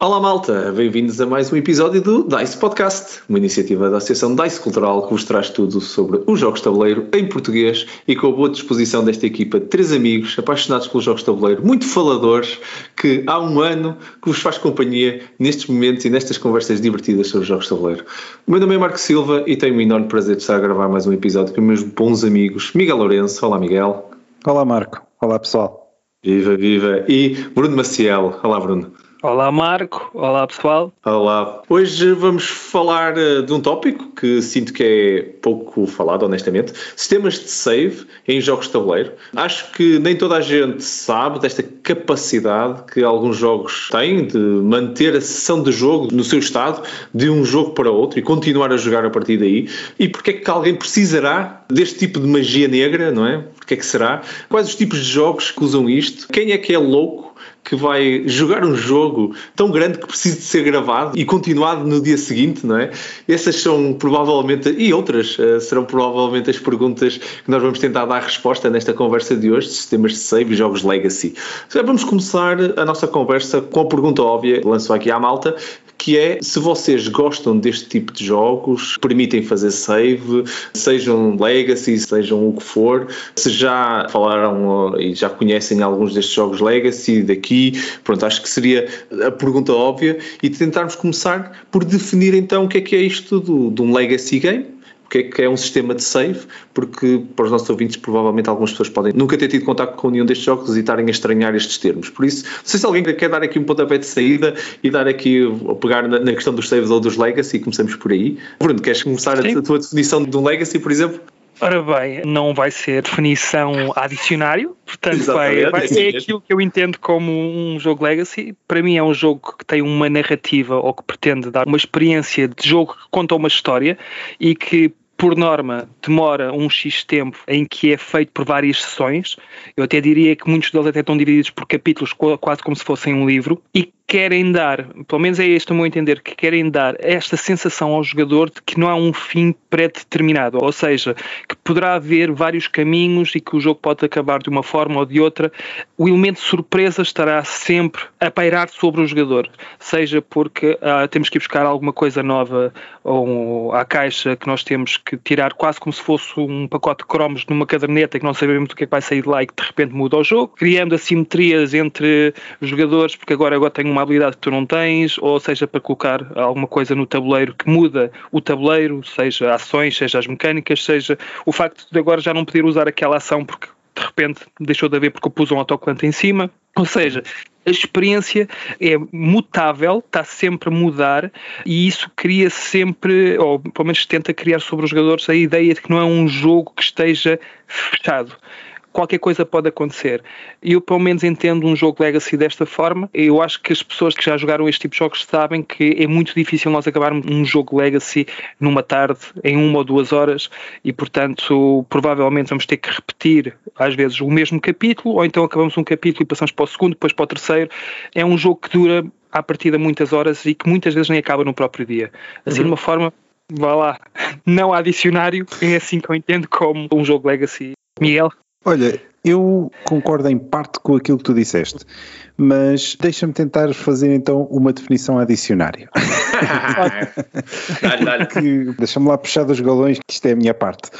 Olá malta, bem-vindos a mais um episódio do DICE Podcast, uma iniciativa da Associação DICE Cultural que vos traz tudo sobre os jogos de tabuleiro em português e com a boa disposição desta equipa de três amigos apaixonados pelos jogos de tabuleiro, muito faladores, que há um ano que vos faz companhia nestes momentos e nestas conversas divertidas sobre os jogos de tabuleiro. O meu nome é Marco Silva e tenho o enorme prazer de estar a gravar mais um episódio com meus bons amigos Miguel Lourenço. Olá Miguel. Olá Marco. Olá pessoal. Viva, viva. E Bruno Maciel. Olá Bruno. Olá Marco, olá pessoal. Olá. Hoje vamos falar uh, de um tópico que sinto que é pouco falado, honestamente. Sistemas de save em jogos de tabuleiro. Acho que nem toda a gente sabe desta capacidade que alguns jogos têm de manter a sessão de jogo no seu estado de um jogo para outro e continuar a jogar a partir daí. E porque é que alguém precisará deste tipo de magia negra, não é? Porque é que será? Quais os tipos de jogos que usam isto? Quem é que é louco que vai jogar um jogo tão grande que precisa de ser gravado e continuado no dia seguinte, não é? Essas são provavelmente, e outras, uh, serão provavelmente as perguntas que nós vamos tentar dar resposta nesta conversa de hoje, de sistemas de save e jogos legacy. Vamos começar a nossa conversa com a pergunta óbvia, lanço aqui à malta, que é se vocês gostam deste tipo de jogos, permitem fazer save, sejam legacy, sejam o que for, se já falaram e já conhecem alguns destes jogos legacy daqui, pronto, acho que seria a pergunta óbvia. E tentarmos começar por definir então o que é que é isto do, de um legacy game o que é que é um sistema de save, porque para os nossos ouvintes provavelmente algumas pessoas podem nunca ter tido contato com nenhum destes jogos e estarem a estranhar estes termos. Por isso, não sei se alguém quer dar aqui um pontapé de saída e dar aqui, ou pegar na, na questão dos saves ou dos legacy e começamos por aí. Bruno, queres começar a, a tua definição de um legacy, por exemplo? Ora bem, não vai ser definição adicionário, portanto vai, vai, é aquilo que eu entendo como um jogo legacy. Para mim é um jogo que tem uma narrativa ou que pretende dar uma experiência de jogo que conta uma história e que por norma, demora um X tempo em que é feito por várias sessões. Eu até diria que muitos deles até estão divididos por capítulos, quase como se fossem um livro, e querem dar, pelo menos é este o meu entender, que querem dar esta sensação ao jogador de que não há um fim pré-determinado, ou seja, que poderá haver vários caminhos e que o jogo pode acabar de uma forma ou de outra. O elemento surpresa estará sempre a pairar sobre o jogador, seja porque ah, temos que ir buscar alguma coisa nova ou à caixa que nós temos que tirar quase como se fosse um pacote de cromos numa caderneta que não sabemos o que é que vai sair de lá e que de repente muda o jogo, criando assimetrias entre jogadores, porque agora, agora tenho uma uma habilidade que tu não tens, ou seja para colocar alguma coisa no tabuleiro que muda o tabuleiro, seja ações, seja as mecânicas, seja o facto de agora já não poder usar aquela ação porque de repente deixou de haver porque eu pus um autocolante em cima. Ou seja, a experiência é mutável, está sempre a mudar e isso cria sempre, ou pelo menos tenta criar sobre os jogadores a ideia de que não é um jogo que esteja fechado qualquer coisa pode acontecer. Eu, pelo menos, entendo um jogo Legacy desta forma. Eu acho que as pessoas que já jogaram este tipo de jogos sabem que é muito difícil nós acabarmos um jogo Legacy numa tarde, em uma ou duas horas, e, portanto, provavelmente vamos ter que repetir, às vezes, o mesmo capítulo, ou então acabamos um capítulo e passamos para o segundo, depois para o terceiro. É um jogo que dura à partida muitas horas e que muitas vezes nem acaba no próprio dia. Assim, uhum. de uma forma, vá lá, não há dicionário, é assim que eu entendo como um jogo Legacy. Miguel? Olha, eu concordo em parte com aquilo que tu disseste, mas deixa-me tentar fazer então uma definição adicionária. Deixa-me lá puxar dos galões, que isto é a minha parte.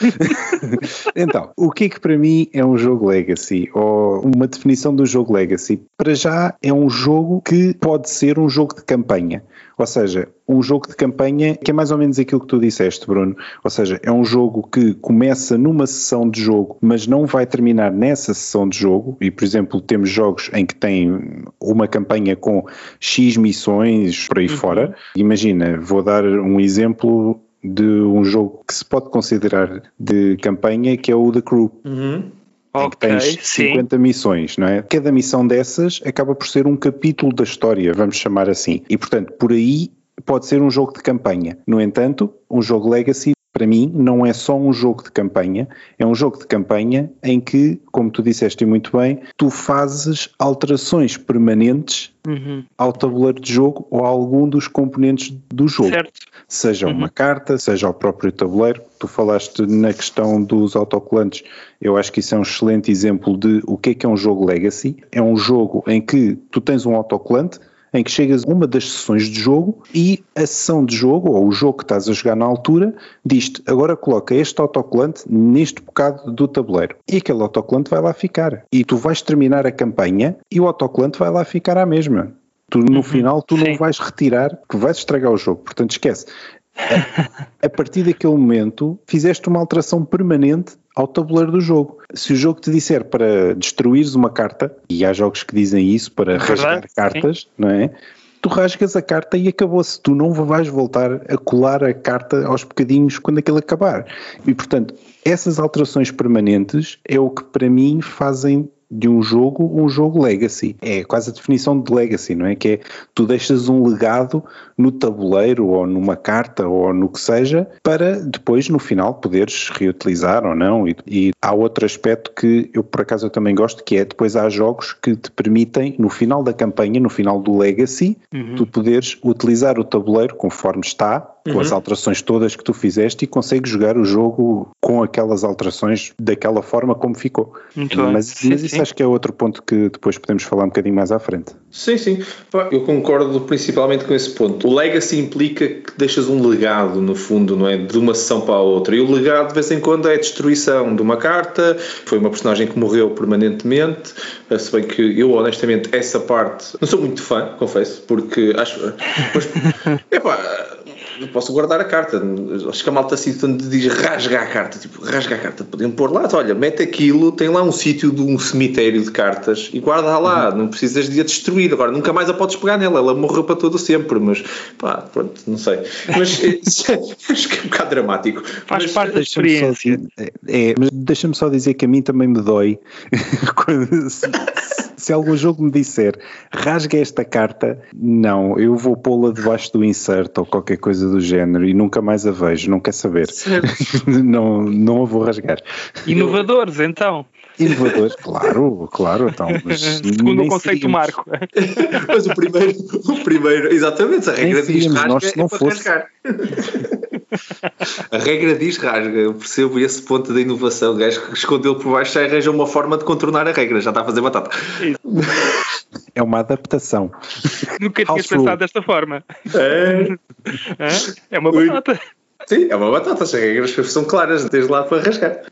então, o que é que para mim é um jogo Legacy? Ou uma definição do jogo Legacy? Para já é um jogo que pode ser um jogo de campanha. Ou seja, um jogo de campanha que é mais ou menos aquilo que tu disseste, Bruno. Ou seja, é um jogo que começa numa sessão de jogo, mas não vai terminar nessa sessão de jogo. E, por exemplo, temos jogos em que tem uma campanha com X missões por aí uhum. fora. Imagina, vou dar um exemplo de um jogo que se pode considerar de campanha, que é o The Crew. Uhum. Que tens 50 sim. missões, não é? Cada missão dessas acaba por ser um capítulo da história, vamos chamar assim. E portanto, por aí pode ser um jogo de campanha. No entanto, um jogo Legacy para mim, não é só um jogo de campanha, é um jogo de campanha em que, como tu disseste muito bem, tu fazes alterações permanentes uhum. ao tabuleiro de jogo ou a algum dos componentes do jogo. Certo. Seja uhum. uma carta, seja o próprio tabuleiro. Tu falaste na questão dos autocolantes, eu acho que isso é um excelente exemplo de o que é que é um jogo legacy. É um jogo em que tu tens um autocolante, em que chegas a uma das sessões de jogo e a sessão de jogo, ou o jogo que estás a jogar na altura, diz-te agora coloca este autocolante neste bocado do tabuleiro. E aquele autocolante vai lá ficar. E tu vais terminar a campanha e o autocolante vai lá ficar à mesma. Tu no uhum, final tu sim. não vais retirar, que vais estragar o jogo. Portanto, esquece. A, partir daquele momento fizeste uma alteração permanente ao tabuleiro do jogo. Se o jogo te disser para destruires uma carta, e há jogos que dizem isso para é rasgar cartas, sim. não é? Tu rasgas a carta e acabou-se. Tu não vais voltar a colar a carta aos bocadinhos quando aquilo acabar. E portanto, essas alterações permanentes é o que para mim fazem de um jogo um jogo legacy. É quase a definição de legacy, não é? Que é tu deixas um legado no tabuleiro ou numa carta ou no que seja para depois no final poderes reutilizar ou não. E, e há outro aspecto que eu por acaso eu também gosto que é depois há jogos que te permitem no final da campanha, no final do legacy, uhum. tu poderes utilizar o tabuleiro conforme está com uhum. as alterações todas que tu fizeste e consegues jogar o jogo com aquelas alterações daquela forma como ficou. Muito mas, sim, mas isso sim. acho que é outro ponto que depois podemos falar um bocadinho mais à frente. Sim, sim. Eu concordo principalmente com esse ponto. O legacy implica que deixas um legado, no fundo, não é? De uma sessão para a outra. E o legado, de vez em quando, é a destruição de uma carta. Foi uma personagem que morreu permanentemente. Se bem que eu, honestamente, essa parte não sou muito fã, confesso, porque acho. Mas, epá, posso guardar a carta. Acho que a malta assim quando diz rasga a carta, tipo, rasga a carta, podiam pôr lá, olha, mete aquilo, tem lá um sítio de um cemitério de cartas e guarda lá, uhum. não precisas de a destruir. Agora, nunca mais a podes pegar nela, ela morreu para todo sempre, mas pá, pronto, não sei. Mas acho que é um bocado dramático. Faz mas, parte da experiência. é, é, mas deixa-me só dizer que a mim também me dói quando. Se, se algum jogo me disser rasga esta carta, não, eu vou pô-la debaixo do insert ou qualquer coisa do género e nunca mais a vejo, não quer saber. não, não a vou rasgar. Inovadores, então. Inovadores, claro, claro. Então, mas Segundo o conceito seguimos. Marco. mas o primeiro, o primeiro, exatamente, a regra diz rasga nós, é para fosse. rasgar. A regra diz rasga, eu percebo esse ponto da inovação. O gajo que escondeu por baixo já arranja uma forma de contornar a regra, já está a fazer batata. É uma adaptação. Nunca tinha pensado desta forma. É, é uma batata. Sim, é uma batata, as regras são claras, tens lá para rasgar.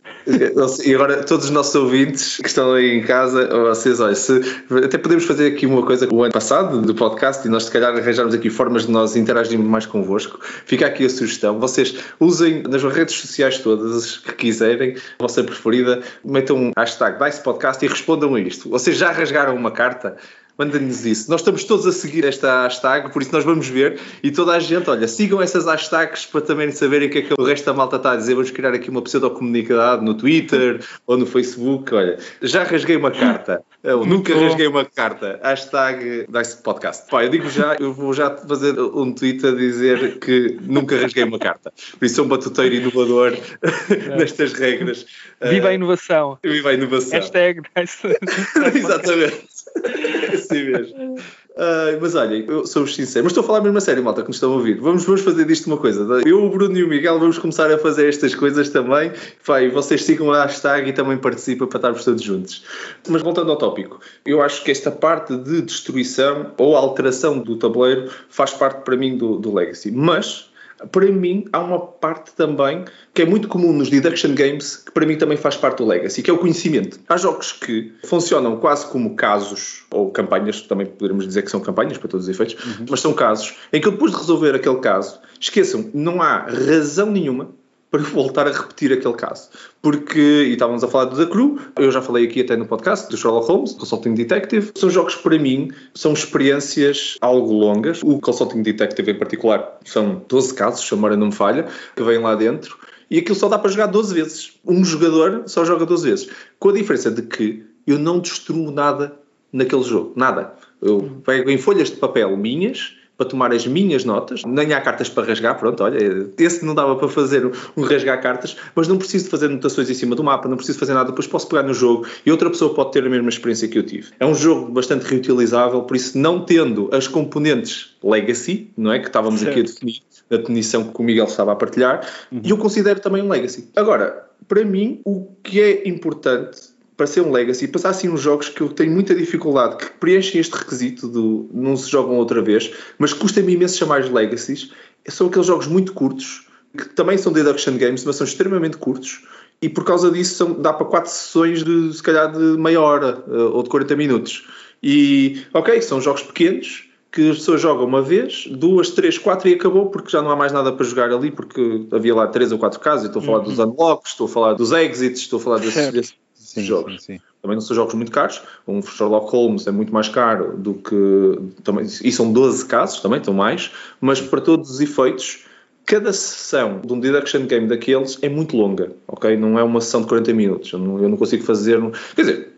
E agora, todos os nossos ouvintes que estão aí em casa, vocês, olha, se, até podemos fazer aqui uma coisa o ano passado do podcast e nós, se calhar, arranjarmos aqui formas de nós interagirmos mais convosco. Fica aqui a sugestão. Vocês usem nas redes sociais todas que quiserem, a vossa preferida, metam um hashtag DICE Podcast e respondam a isto. Vocês já rasgaram uma carta? Manda-nos isso. Nós estamos todos a seguir esta hashtag, por isso nós vamos ver e toda a gente, olha, sigam essas hashtags para também saberem o que é que o resto da malta está a dizer. Vamos criar aqui uma pseudo-comunidade no Twitter ou no Facebook. Olha, já rasguei uma carta. Eu nunca rasguei uma carta. Hashtag Dice Podcast. Pá, eu digo já, eu vou já fazer um tweet a dizer que nunca rasguei uma carta. Por isso sou um batuteiro inovador nestas regras. Viva a inovação. Viva a inovação. Hashtag Dice. Exatamente. assim mesmo. Uh, mas olha, eu sou sincero, mas estou a falar mesmo a sério, malta, que nos estão a ouvir. Vamos, vamos fazer disto uma coisa. Eu, o Bruno e o Miguel vamos começar a fazer estas coisas também. Vai, vocês sigam a hashtag e também participam para estarmos todos juntos. Mas voltando ao tópico, eu acho que esta parte de destruição ou alteração do tabuleiro faz parte para mim do, do Legacy. Mas para mim há uma parte também que é muito comum nos deduction games, que para mim também faz parte do legacy, que é o conhecimento. Há jogos que funcionam quase como casos, ou campanhas, também poderíamos dizer que são campanhas para todos os efeitos, uhum. mas são casos em que depois de resolver aquele caso, esqueçam, não há razão nenhuma para voltar a repetir aquele caso. Porque, e estávamos a falar do The Crew, eu já falei aqui até no podcast, do Sherlock Holmes, Consulting Detective, são jogos que para mim são experiências algo longas. O Consulting Detective em particular são 12 casos, se a memória não me falha, que vêm lá dentro, e aquilo só dá para jogar 12 vezes. Um jogador só joga 12 vezes. Com a diferença de que eu não destruo nada naquele jogo, nada. Eu pego em folhas de papel minhas para tomar as minhas notas, nem há cartas para rasgar, pronto, olha, esse não dava para fazer um rasgar cartas, mas não preciso fazer anotações em cima do mapa, não preciso fazer nada, depois posso pegar no jogo e outra pessoa pode ter a mesma experiência que eu tive. É um jogo bastante reutilizável, por isso não tendo as componentes legacy, não é, que estávamos certo. aqui a definir, a definição que o Miguel estava a partilhar, uhum. e eu considero também um legacy. Agora, para mim, o que é importante para ser um Legacy, passar assim uns jogos que eu tenho muita dificuldade, que preenchem este requisito do não se jogam outra vez, mas custa-me imenso chamar os Legacies, são aqueles jogos muito curtos, que também são deduction games, mas são extremamente curtos, e por causa disso são, dá para quatro sessões de se calhar de meia hora eh, ou de 40 minutos. E ok, são jogos pequenos que as pessoas jogam uma vez, duas, três, quatro e acabou porque já não há mais nada para jogar ali porque havia lá três ou quatro casos. Estou a falar uhum. dos unlocks, estou a falar dos exits, estou a falar desses, desses sim, jogos. Sim, sim. Também não são jogos muito caros. Um Sherlock Holmes é muito mais caro do que. Também, e são 12 casos, também estão mais, mas para todos os efeitos cada sessão de um deduction game daqueles é muito longa, ok? Não é uma sessão de 40 minutos. Eu não, eu não consigo fazer. Quer dizer,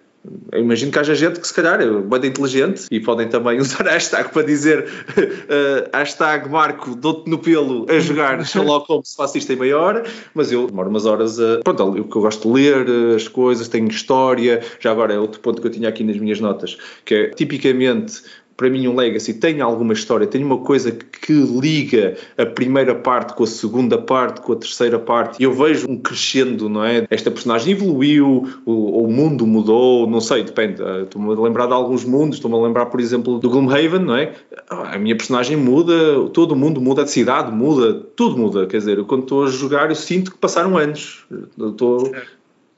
eu imagino que haja gente que se calhar é bem inteligente e podem também usar a hashtag para dizer uh, hashtag Marco, dou-te no pelo a jogar Sherlock Holmes em meia hora, mas eu demoro umas horas a... Pronto, o que eu gosto de ler eh, as coisas, tenho história, já agora é outro ponto que eu tinha aqui nas minhas notas, que é tipicamente para mim um Legacy tem alguma história, tem uma coisa que liga a primeira parte com a segunda parte, com a terceira parte, e eu vejo um crescendo, não é? Esta personagem evoluiu, o, o mundo mudou, não sei, depende. Ah, estou-me a lembrar de alguns mundos, estou-me a lembrar, por exemplo, do Gloomhaven, não é? Ah, a minha personagem muda, todo o mundo muda, a cidade muda, tudo muda. Quer dizer, quando estou a jogar, eu sinto que passaram anos. estou,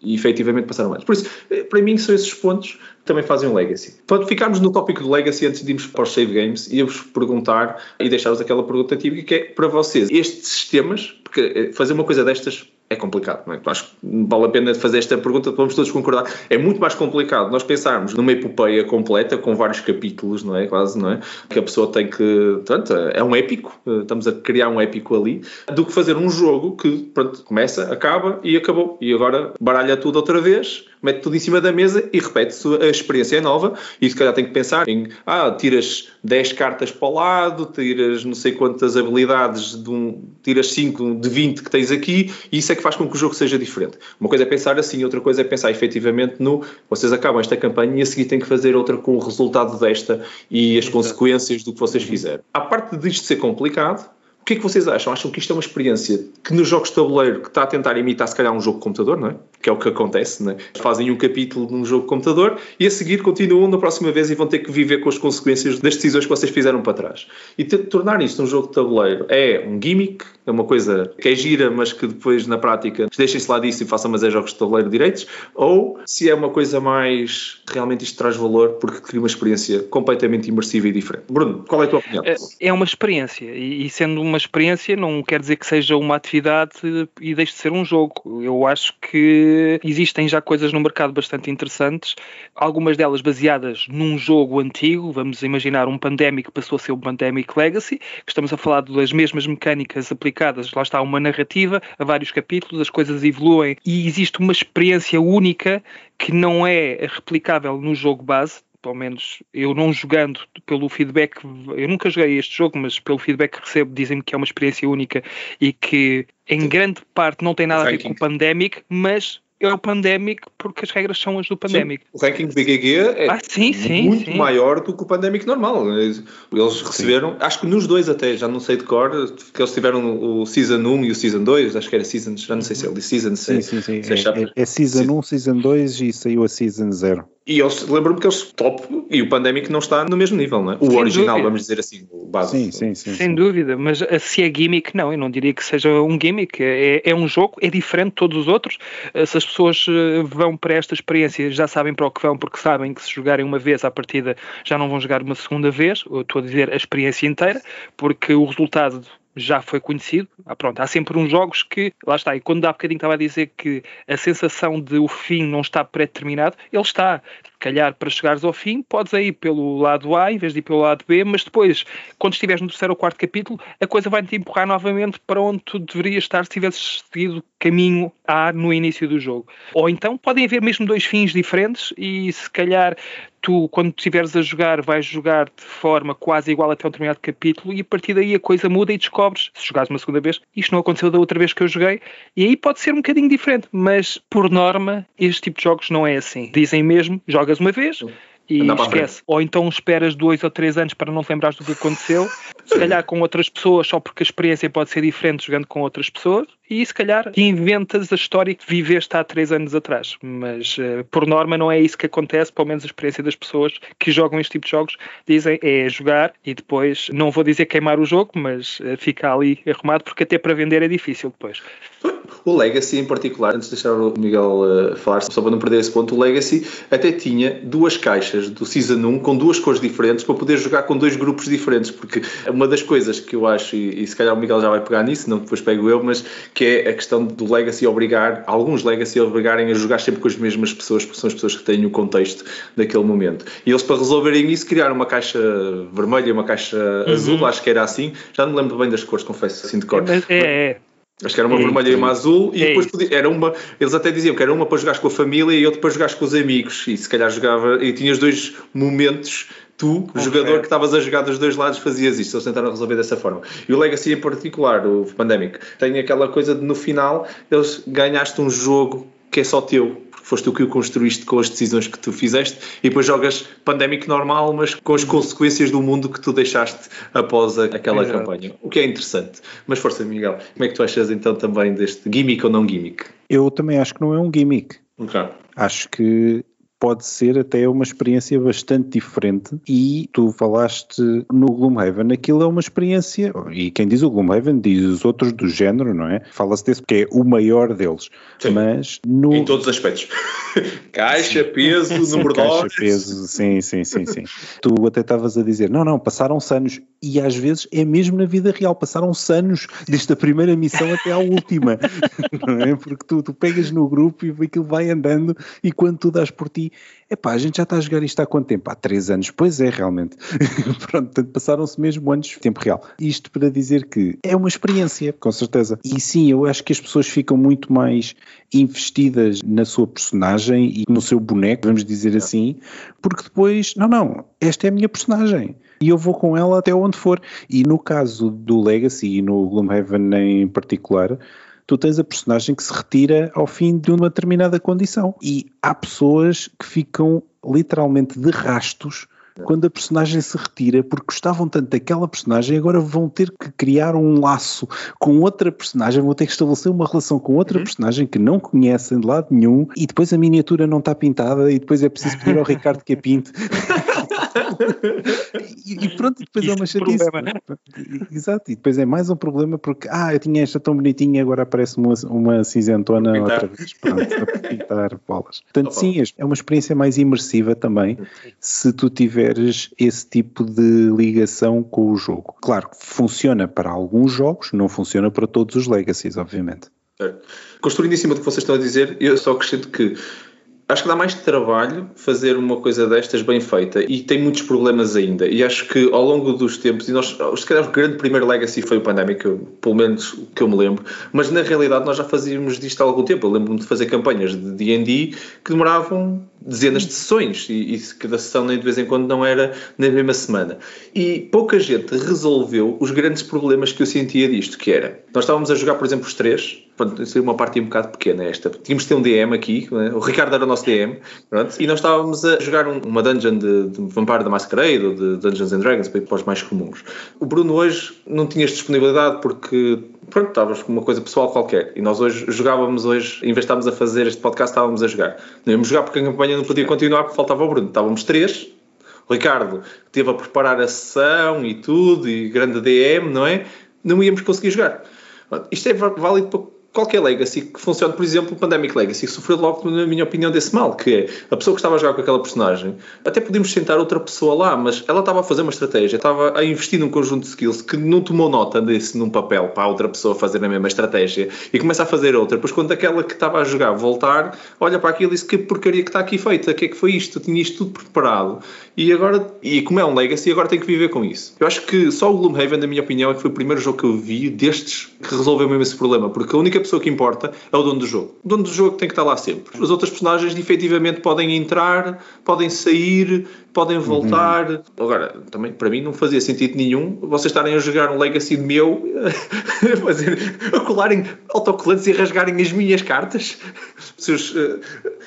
e efetivamente passaram anos. Por isso, eh, para mim, são esses pontos que também fazem um legacy. Para ficarmos no tópico do legacy, antes de irmos para os save games, ia-vos perguntar e deixar-vos aquela pergunta típica que é para vocês, estes sistemas, porque eh, fazer uma coisa destas é complicado. Não é? Acho que vale a pena fazer esta pergunta, vamos todos concordar. É muito mais complicado nós pensarmos numa epopeia completa, com vários capítulos, não é? Quase, não é? Que a pessoa tem que. Portanto, é um épico, estamos a criar um épico ali, do que fazer um jogo que, pronto, começa, acaba e acabou. E agora baralha tudo outra vez mete tudo em cima da mesa e repete-se a experiência nova e se calhar tem que pensar em, ah, tiras 10 cartas para o lado, tiras não sei quantas habilidades, de um, tiras 5 de 20 que tens aqui e isso é que faz com que o jogo seja diferente. Uma coisa é pensar assim, outra coisa é pensar efetivamente no, vocês acabam esta campanha e a seguir têm que fazer outra com o resultado desta e as consequências do que vocês fizeram. A parte disto ser complicado, o que é que vocês acham? Acham que isto é uma experiência que nos jogos de tabuleiro que está a tentar imitar se calhar um jogo de computador, não é? Que é o que acontece, não é? Fazem um capítulo num jogo de computador e a seguir continuam na próxima vez e vão ter que viver com as consequências das decisões que vocês fizeram para trás. E tornar isto um jogo de tabuleiro é um gimmick, é uma coisa que é gira, mas que depois na prática deixem-se lá disso e façam mais é jogos de tabuleiro direitos, ou se é uma coisa mais realmente isto traz valor porque cria uma experiência completamente imersiva e diferente. Bruno, qual é a tua opinião? É, é uma experiência e sendo uma experiência não quer dizer que seja uma atividade e deixe de ser um jogo. Eu acho que existem já coisas no mercado bastante interessantes, algumas delas baseadas num jogo antigo, vamos imaginar um Pandemic que passou a ser um Pandemic Legacy, que estamos a falar das mesmas mecânicas aplicadas, lá está uma narrativa, a vários capítulos, as coisas evoluem e existe uma experiência única que não é replicável no jogo base, pelo menos eu não jogando pelo feedback, eu nunca joguei este jogo, mas pelo feedback que recebo dizem-me que é uma experiência única e que em grande parte não tem nada a ver com o Pandemic, mas é o Pandemic porque as regras são as do Pandemic. Sim, o ranking BGG é ah, sim, sim, muito maior do que o Pandemic normal. Eles receberam, acho que nos dois até, já não sei de cor, que eles tiveram o Season 1 e o Season 2, acho que era Season, já não sei se é o Season. Sim, sim, sim. É, é, é, Season 1, Season 2 e saiu a Season 0. E eles lembro-me que eles top e o Pandemic não está no mesmo nível, não é? O Sem original, dúvida. vamos dizer assim, o base. Sim, sim, sim. Sem sim. dúvida, mas se é gimmick, não, eu não diria que seja um gimmick. É, é um jogo, é diferente de todos os outros. Eh, se as pessoas eh, vão para esta experiência, já sabem para o que vão, porque sabem que se jogarem uma vez à partida já não vão jogar uma segunda vez, eu estou a dizer a experiência inteira, porque o resultado já foi conhecido. Ah, pronto, há sempre uns jogos que, lá está, e quando há bocadinho estava a dizer que a sensação de o fim não está pré-determinado, ele está. Calhar, para chegares ao fim, podes ir pelo lado A em vez de ir pelo lado B, mas depois, quando estiveres no terceiro ou quarto capítulo, a coisa vai-te empurrar novamente para onde tu deverias estar se tivesses seguido caminho A no início do jogo. Ou então podem haver mesmo dois fins diferentes e se calhar tu, quando estiveres a jogar, vais jogar de forma quase igual até um determinado capítulo e a partir daí a coisa muda e descobres, se jogares uma segunda vez, isto não aconteceu da outra vez que eu joguei, e aí pode ser um bocadinho diferente, mas por norma, este tipo de jogos não é assim. Dizem mesmo, jogas uma vez e esquece. Ou então esperas dois ou três anos para não te lembrares do que aconteceu, se calhar com outras pessoas, só porque a experiência pode ser diferente jogando com outras pessoas, e se calhar inventas a história que viveste há três anos atrás. Mas uh, por norma não é isso que acontece, pelo menos a experiência das pessoas que jogam este tipo de jogos dizem é jogar e depois, não vou dizer queimar o jogo, mas uh, fica ali arrumado, porque até para vender é difícil depois. O Legacy, em particular, antes de deixar o Miguel uh, falar, só para não perder esse ponto, o Legacy até tinha duas caixas do Season 1 com duas cores diferentes para poder jogar com dois grupos diferentes, porque uma das coisas que eu acho, e, e se calhar o Miguel já vai pegar nisso, não depois pego eu, mas que é a questão do Legacy obrigar, alguns Legacy obrigarem a jogar sempre com as mesmas pessoas, porque são as pessoas que têm o contexto daquele momento. E eles, para resolverem isso, criaram uma caixa vermelha e uma caixa uhum. azul, acho que era assim, já não me lembro bem das cores, confesso, assim de cor. É, é, é. Acho que era uma é, vermelha e uma azul, e é depois podia, era uma. Eles até diziam que era uma para jogar com a família e outra para jogar com os amigos, e se calhar jogava. E tinhas dois momentos tu, okay. jogador que estavas a jogar dos dois lados, fazias isto. Eles tentaram resolver dessa forma. E o Legacy em particular, o Pandemic, tem aquela coisa de no final eles ganhaste um jogo que é só teu foste tu que o construíste com as decisões que tu fizeste e depois jogas Pandemic normal, mas com as consequências do mundo que tu deixaste após a, aquela Exato. campanha. O que é interessante. Mas força, Miguel, como é que tu achas então também deste gimmick ou não gimmick? Eu também acho que não é um gimmick. Okay. Acho que pode ser até uma experiência bastante diferente e tu falaste no Gloomhaven, aquilo é uma experiência, e quem diz o Gloomhaven diz os outros do género, não é? Fala-se desse porque é o maior deles, sim. mas no... Em todos os aspectos. caixa, peso, número de Caixa, peso, sim, sim, sim, sim. tu até estavas a dizer, não, não, passaram-se anos, e às vezes é mesmo na vida real, passaram-se anos desde a primeira missão até à última, não é? Porque tu, tu pegas no grupo e aquilo vai andando e quando tu dás por ti epá, a gente já está a jogar isto há quanto tempo? Há três anos. Pois é, realmente. Pronto, passaram-se mesmo anos de tempo real. Isto para dizer que é uma experiência, com certeza. E sim, eu acho que as pessoas ficam muito mais investidas na sua personagem e no seu boneco, vamos dizer assim, porque depois, não, não, esta é a minha personagem e eu vou com ela até onde for. E no caso do Legacy e no Gloomhaven em particular, tu tens a personagem que se retira ao fim de uma determinada condição. E há pessoas que ficam literalmente de rastos quando a personagem se retira porque gostavam tanto daquela personagem agora vão ter que criar um laço com outra personagem, vão ter que estabelecer uma relação com outra uhum. personagem que não conhecem de lado nenhum e depois a miniatura não está pintada e depois é preciso pedir ao Ricardo que a pinte e, e, pronto, depois Isso é uma chatice. Exato, e depois é mais um problema porque, ah, eu tinha esta tão bonitinha, agora aparece uma, uma cinzentona outra vez. Pronto, a pintar bolas. Portanto, sim, é uma experiência mais imersiva também se tu tiveres esse tipo de ligação com o jogo. Claro, funciona para alguns jogos, não funciona para todos os legacies, obviamente. Construindo em cima do que vocês estão a dizer, eu só acrescento que acho que dá mais trabalho fazer uma coisa destas bem feita e tem muitos problemas ainda. E acho que ao longo dos tempos, e nós, se calhar o grande primeiro legacy foi o Pandemic, pelo menos que eu me lembro, mas na realidade nós já fazíamos disto há algum tempo. Eu lembro-me de fazer campanhas de DD que demoravam dezenas de sessões e, e cada sessão nem de vez em quando não era na mesma semana. E pouca gente resolveu os grandes problemas que eu sentia disto, que era, nós estávamos a jogar, por exemplo, os três, pronto, isso é uma parte um bocado pequena esta. Tínhamos de ter um DM aqui, né? o Ricardo era o nosso DM, pronto, e nós estávamos a jogar um, uma dungeon de, de Vampire da Masquerade ou de Dungeons and Dragons, para os mais comuns. O Bruno hoje não tinha disponibilidade porque pronto, estávamos com uma coisa pessoal qualquer. E nós hoje jogávamos hoje, em vez de a fazer este podcast, estávamos a jogar. Não íamos jogar porque a campanha não podia continuar porque faltava o Bruno. Estávamos três. O Ricardo esteve a preparar a sessão e tudo, e grande DM, não é? Não íamos conseguir jogar. Isto é válido para qualquer legacy que funcione, por exemplo, o Pandemic Legacy, sofreu logo, na minha opinião, desse mal, que é a pessoa que estava a jogar com aquela personagem, até podíamos sentar outra pessoa lá, mas ela estava a fazer uma estratégia, estava a investir num conjunto de skills que não tomou nota desse num papel para a outra pessoa fazer a mesma estratégia e começa a fazer outra. Depois, quando aquela que estava a jogar voltar, olha para aquilo e diz que porcaria que está aqui feita, o que é que foi isto? Eu tinha isto tudo preparado e agora, e como é um legacy, agora tem que viver com isso. Eu acho que só o Gloomhaven, na minha opinião, é que foi o primeiro jogo que eu vi destes que resolveu mesmo esse problema, porque a única única pessoa que importa é o dono do jogo. O dono do jogo tem que estar lá sempre. As outras personagens efetivamente podem entrar, podem sair, podem uhum. voltar. Uhum. Agora, também para mim não fazia sentido nenhum vocês estarem a jogar um Legacy meu, a, fazer, a colarem autocolantes e a rasgarem as minhas cartas, seus uh,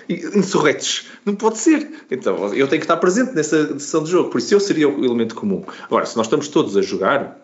insurretos. Não pode ser. Então eu tenho que estar presente nessa sessão de jogo, por isso eu seria o elemento comum. Agora, se nós estamos todos a jogar,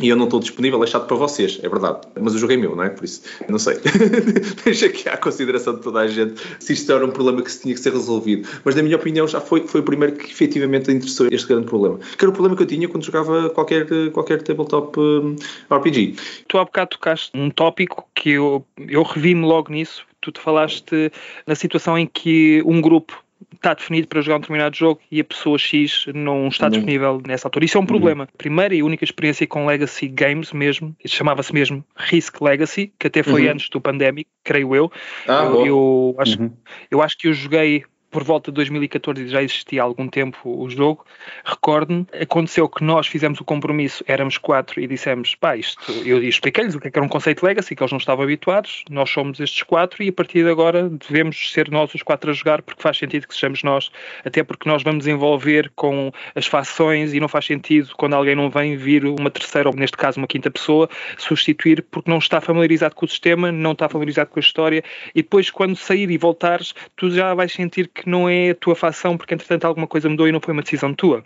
e eu não estou disponível, é chato para vocês, é verdade. Mas o jogo é meu, não é? Por isso, não sei. Deixa aqui à consideração de toda a gente se isto era um problema que tinha que ser resolvido. Mas, na minha opinião, já foi, foi o primeiro que efetivamente interessou este grande problema. Que era o problema que eu tinha quando jogava qualquer, qualquer tabletop um, RPG. Tu há bocado tocaste num tópico que eu, eu revi-me logo nisso. Tu te falaste na situação em que um grupo está definido para jogar um determinado jogo e a pessoa X não está disponível nessa altura. Isso é um problema. Uhum. Primeira e única experiência com Legacy Games mesmo, chamava-se mesmo Risk Legacy, que até foi uhum. antes do Pandemic, creio eu. Ah, eu, eu, acho, uhum. eu acho que eu joguei por volta de 2014 já existia há algum tempo o jogo. Recordo-me, aconteceu que nós fizemos o compromisso, éramos quatro e dissemos, pá, isto, eu expliquei-lhes o que, é que era um conceito legacy, que eles não estavam habituados, nós somos estes quatro e a partir de agora devemos ser nós os quatro a jogar porque faz sentido que sejamos nós, até porque nós vamos envolver com as fações e não faz sentido quando alguém não vem vir uma terceira, ou neste caso uma quinta pessoa, substituir porque não está familiarizado com o sistema, não está familiarizado com a história e depois quando sair e voltares, tu já vais sentir que que não é a tua facção porque entretanto alguma coisa mudou e não foi uma decisão tua.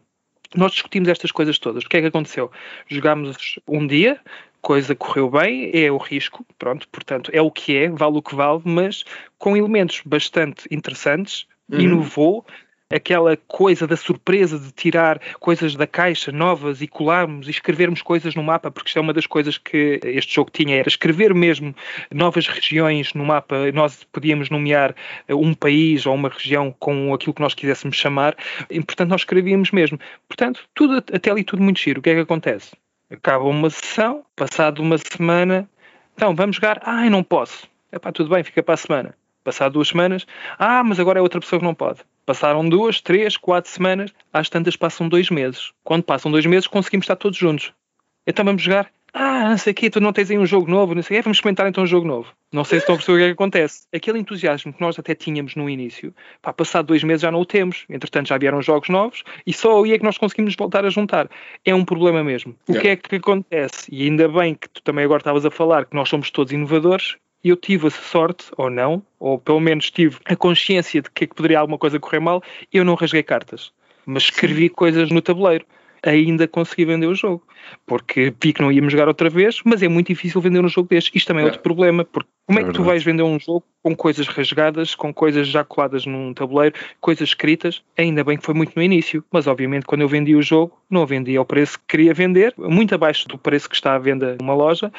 Nós discutimos estas coisas todas. O que é que aconteceu? Jogámos um dia, coisa correu bem, é o risco, pronto, portanto, é o que é, vale o que vale, mas com elementos bastante interessantes, uhum. inovou, aquela coisa da surpresa de tirar coisas da caixa novas e colarmos e escrevermos coisas no mapa, porque isto é uma das coisas que este jogo tinha, era escrever mesmo novas regiões no mapa. Nós podíamos nomear um país ou uma região com aquilo que nós quiséssemos chamar, e portanto nós escrevíamos mesmo. Portanto, tudo até ali tudo muito giro. O que é que acontece? Acaba uma sessão, passado uma semana, então vamos jogar, ai não posso. Epá, tudo bem, fica para a semana. Passado duas semanas, ah, mas agora é outra pessoa que não pode. Passaram duas, três, quatro semanas, às tantas passam dois meses. Quando passam dois meses, conseguimos estar todos juntos. Então vamos jogar. Ah, não sei o quê, tu não tens aí um jogo novo, não sei o quê, vamos experimentar então um jogo novo. Não sei se estão a perceber o que é que acontece. Aquele entusiasmo que nós até tínhamos no início, pá, passado dois meses já não o temos. Entretanto, já vieram jogos novos e só aí é que nós conseguimos voltar a juntar. É um problema mesmo. O yeah. que é que acontece? E ainda bem que tu também agora estavas a falar que nós somos todos inovadores, e eu tive a sorte, ou não, ou pelo menos tive a consciência de que, é que poderia alguma coisa correr mal, eu não rasguei cartas, mas escrevi Sim. coisas no tabuleiro. Ainda consegui vender o jogo, porque vi que não íamos jogar outra vez, mas é muito difícil vender um jogo deste. Isto também é, é outro problema, porque como é, é que tu vais vender um jogo com coisas rasgadas, com coisas já coladas num tabuleiro, coisas escritas? Ainda bem que foi muito no início, mas obviamente quando eu vendi o jogo, não vendi ao preço que queria vender, muito abaixo do preço que está à venda numa loja,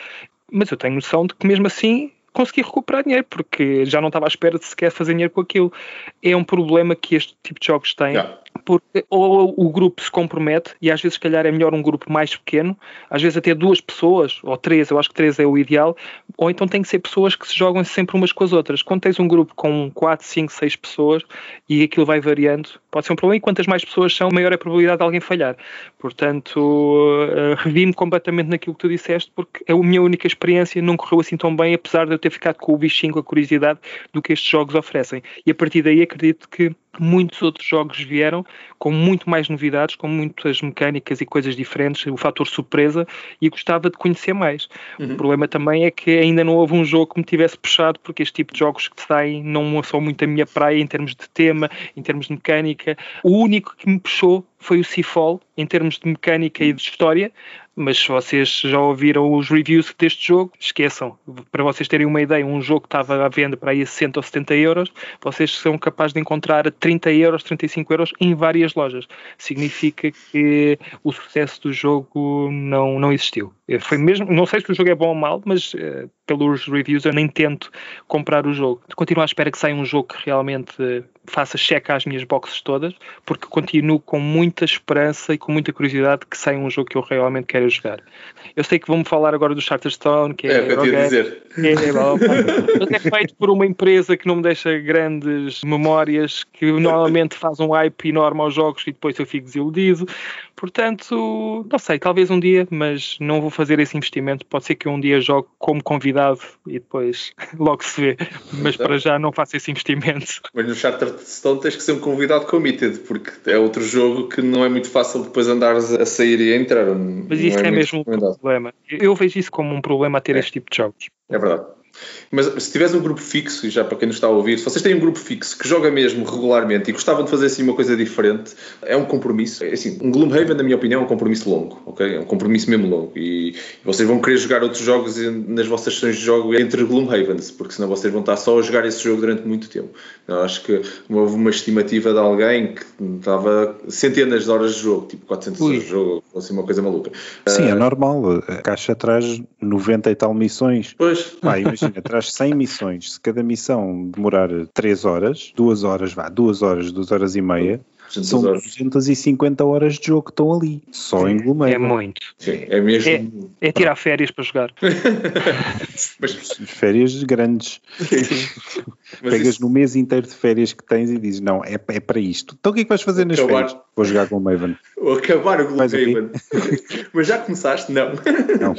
mas eu tenho noção de que mesmo assim consegui recuperar dinheiro, porque já não estava à espera de sequer fazer dinheiro com aquilo. É um problema que este tipo de jogos tem. Yeah porque ou o grupo se compromete, e às vezes, se calhar, é melhor um grupo mais pequeno, às vezes até duas pessoas, ou três, eu acho que três é o ideal, ou então tem que ser pessoas que se jogam sempre umas com as outras. Quando tens um grupo com quatro, cinco, seis pessoas e aquilo vai variando, pode ser um problema, e quantas mais pessoas são, maior é a probabilidade de alguém falhar. Portanto, uh, revi-me completamente naquilo que tu disseste, porque é a minha única experiência, não correu assim tão bem, apesar de eu ter ficado com o bichinho, com a curiosidade do que estes jogos oferecem. E a partir daí acredito que muitos outros jogos vieram com muito mais novidades, com muitas mecânicas e coisas diferentes, o fator surpresa, e gostava de conhecer mais. Uhum. O problema também é que ainda não houve um jogo que me tivesse puxado, porque este tipo de jogos que saem não são muito a minha praia em termos de tema, em termos de mecânica. O único que me puxou foi o Seafall, em termos de mecânica e de história, mas se vocês já ouviram os reviews deste jogo, esqueçam. Para vocês terem uma ideia, um jogo que estava à venda para aí a 60 ou 70 euros, vocês são capazes de encontrar a 30 euros, 35 euros em várias lojas. Significa que o sucesso do jogo não, não existiu. Foi mesmo, não sei se o jogo é bom ou mal, mas uh, pelos reviews eu nem tento comprar o jogo. Continuo à espera que saia um jogo que realmente faça cheque às minhas boxes todas, porque continuo com muita esperança e com muita curiosidade que saia um jogo que eu realmente quero jogar. Eu sei que vão-me falar agora do Charterstone, que é, é, é, dizer. é, é, é feito por uma empresa que não me deixa grandes memórias, que normalmente faz um hype enorme aos jogos e depois eu fico desiludido. Portanto, não sei, talvez um dia, mas não vou fazer esse investimento. Pode ser que um dia jogue como convidado e depois logo se vê. Mas para já não faço esse investimento. Mas no Charterstone tens que ser um convidado committed, porque é outro jogo que não é muito fácil depois andares a sair e a entrar. Mas isso é, é mesmo um problema. Eu vejo isso como um problema a ter é. este tipo de jogos. É verdade. Mas se tiveres um grupo fixo, e já para quem nos está a ouvir, se vocês têm um grupo fixo que joga mesmo regularmente e gostavam de fazer assim uma coisa diferente, é um compromisso. É assim, um Gloomhaven, na minha opinião, é um compromisso longo, ok? É um compromisso mesmo longo. E vocês vão querer jogar outros jogos nas vossas sessões de jogo entre Gloomhavens, porque senão vocês vão estar só a jogar esse jogo durante muito tempo. Eu acho que houve uma estimativa de alguém que estava centenas de horas de jogo, tipo 400 Ui. horas de jogo, ou assim, uma coisa maluca. Sim, uh, é normal. A caixa traz 90 e tal missões. Pois. Pá, imagina, traz 100 missões. Se cada missão demorar 3 horas, 2 horas, vá, 2 horas, 2 horas e meia, são horas. 250 horas de jogo que estão ali, só em Gloomhaven. É muito. Sim, é mesmo. É, é tirar férias para jogar. Mas... Férias grandes. Pegas isso... no mês inteiro de férias que tens e dizes: Não, é, é para isto. Então o que é que vais fazer nas Acabar... férias? Vou jogar com o Maven. Vou acabar o Gloomhaven. Mas já começaste? Não. Não.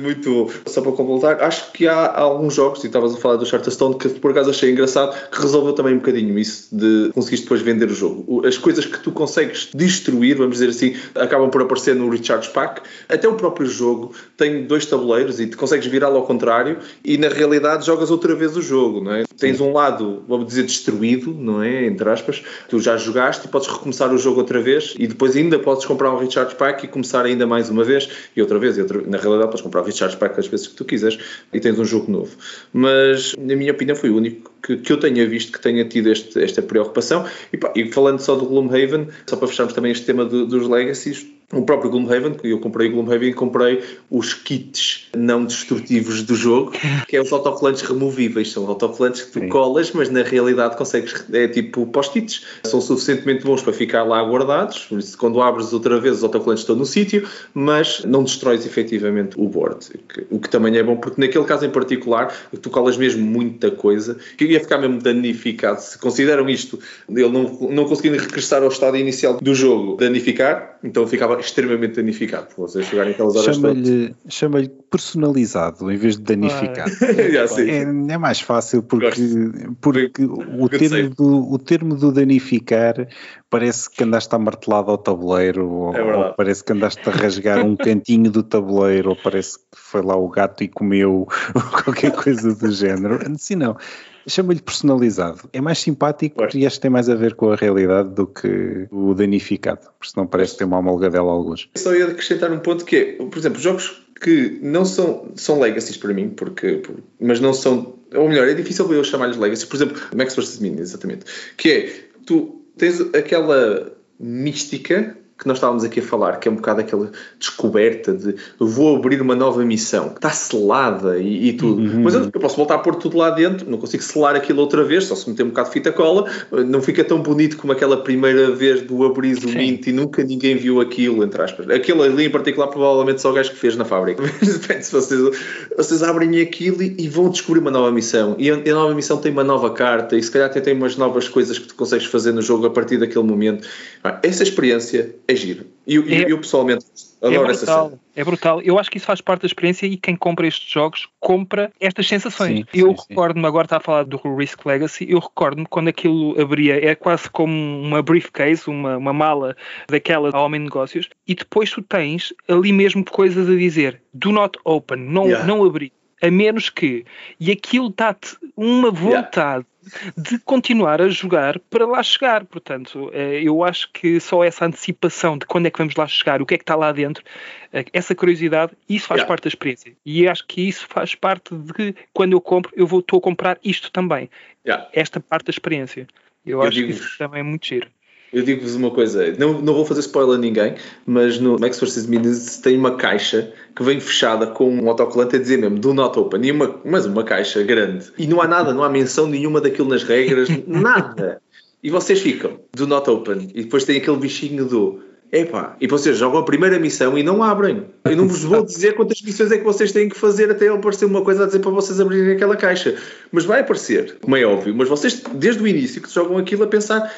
Muito bom. Só para completar, acho que há alguns jogos, e estavas a falar do Charterstone, que por acaso achei engraçado, que resolveu também um bocadinho isso de conseguiste depois vender o jogo. As coisas que tu consegues destruir, vamos dizer assim, acabam por aparecer no Recharge Pack. Até o próprio jogo tem dois tabuleiros e tu consegues virá-lo ao contrário e na realidade jogas outra vez o jogo, não é? Tens um lado, vamos dizer, destruído, não é? Entre aspas, tu já jogaste e podes recomeçar o jogo outra vez e depois ainda podes comprar um Recharge Pack e começar ainda mais uma vez e outra vez. E outra... Na realidade, podes comprar o Recharge Pack as vezes que tu quiseres e tens um jogo novo. Mas, na minha opinião, foi o único que, que eu tenha visto que tenha tido este, esta preocupação. E, pá, e falando só do Gloomhaven, só para fecharmos também este tema do, dos Legacies, o próprio Gloomhaven, que eu comprei o Gloomhaven e comprei os kits não destrutivos do jogo, que é os autocolantes removíveis. São autocolantes que tu Sim. colas, mas na realidade consegues, é tipo post-its, são suficientemente bons para ficar lá guardados. Quando abres outra vez, os autocolantes estão no sítio, mas não destróis efetivamente o board. O que também é bom, porque naquele caso em particular, tu colas mesmo muita coisa, que ia ficar mesmo danificado. Se consideram isto, ele não, não conseguindo regressar ao estado inicial do jogo, danificar, então ficava extremamente danificado. Vocês chegarem aquelas horas Chama-lhe chama personalizado em vez de danificado. Ah, é, é, mais fácil porque, porque o, termo do, o termo do danificar parece que andaste a martelado ao tabuleiro ou, é ou, parece que andaste a rasgar um cantinho do tabuleiro ou parece que foi lá o gato e comeu ou qualquer coisa do género. Assim não. Chama-lhe personalizado. É mais simpático pois. e acho que tem mais a ver com a realidade do que o danificado, porque senão parece que tem uma amalgadela a alguns. Só ia acrescentar um ponto que é, por exemplo, jogos que não são, são legacies para mim, porque, mas não são, ou melhor, é difícil eu chamar-lhes legacies, por exemplo, Max vs. Min, exatamente, que é, tu tens aquela mística que nós estávamos aqui a falar, que é um bocado aquela descoberta de vou abrir uma nova missão, que está selada e, e tudo. Uhum. Mas eu, eu, posso voltar a pôr tudo lá dentro, não consigo selar aquilo outra vez, só se meter um bocado de fita cola, não fica tão bonito como aquela primeira vez do abrir o mint e nunca ninguém viu aquilo, entre aspas. Aquilo ali em particular, provavelmente só o gajo que fez na fábrica. Mas depende se vocês, vocês abrem aquilo e, e, vão descobrir uma nova missão. E a, a, nova missão tem uma nova carta e se calhar até tem umas novas coisas que tu consegues fazer no jogo a partir daquele momento. Essa experiência é giro. E eu, é, eu pessoalmente adoro é brutal, essa cena. É brutal. Eu acho que isso faz parte da experiência e quem compra estes jogos compra estas sensações. Sim, eu recordo-me, agora está a falar do Risk Legacy, eu recordo-me quando aquilo abria, é quase como uma briefcase, uma, uma mala daquela ao homem de negócios, e depois tu tens ali mesmo coisas a dizer: do not open, não, yeah. não abrir a menos que. E aquilo dá-te uma vontade yeah. de continuar a jogar para lá chegar. Portanto, eh, eu acho que só essa antecipação de quando é que vamos lá chegar, o que é que está lá dentro, eh, essa curiosidade, isso faz yeah. parte da experiência. E acho que isso faz parte de quando eu compro, eu vou, estou a comprar isto também. Yeah. Esta parte da experiência. Eu, eu acho que isso também é muito giro. Eu digo-vos uma coisa, não, não vou fazer spoiler a ninguém, mas no Max vs. Minions tem uma caixa que vem fechada com um autocolante a dizer mesmo do not open, e uma, mas uma caixa grande. E não há nada, não há menção nenhuma daquilo nas regras, nada. E vocês ficam do not open, e depois tem aquele bichinho do Epá, e vocês jogam a primeira missão e não abrem. Eu não vos vou dizer quantas missões é que vocês têm que fazer até aparecer uma coisa a dizer para vocês abrirem aquela caixa. Mas vai aparecer, como é óbvio. Mas vocês, desde o início, que jogam aquilo a pensar,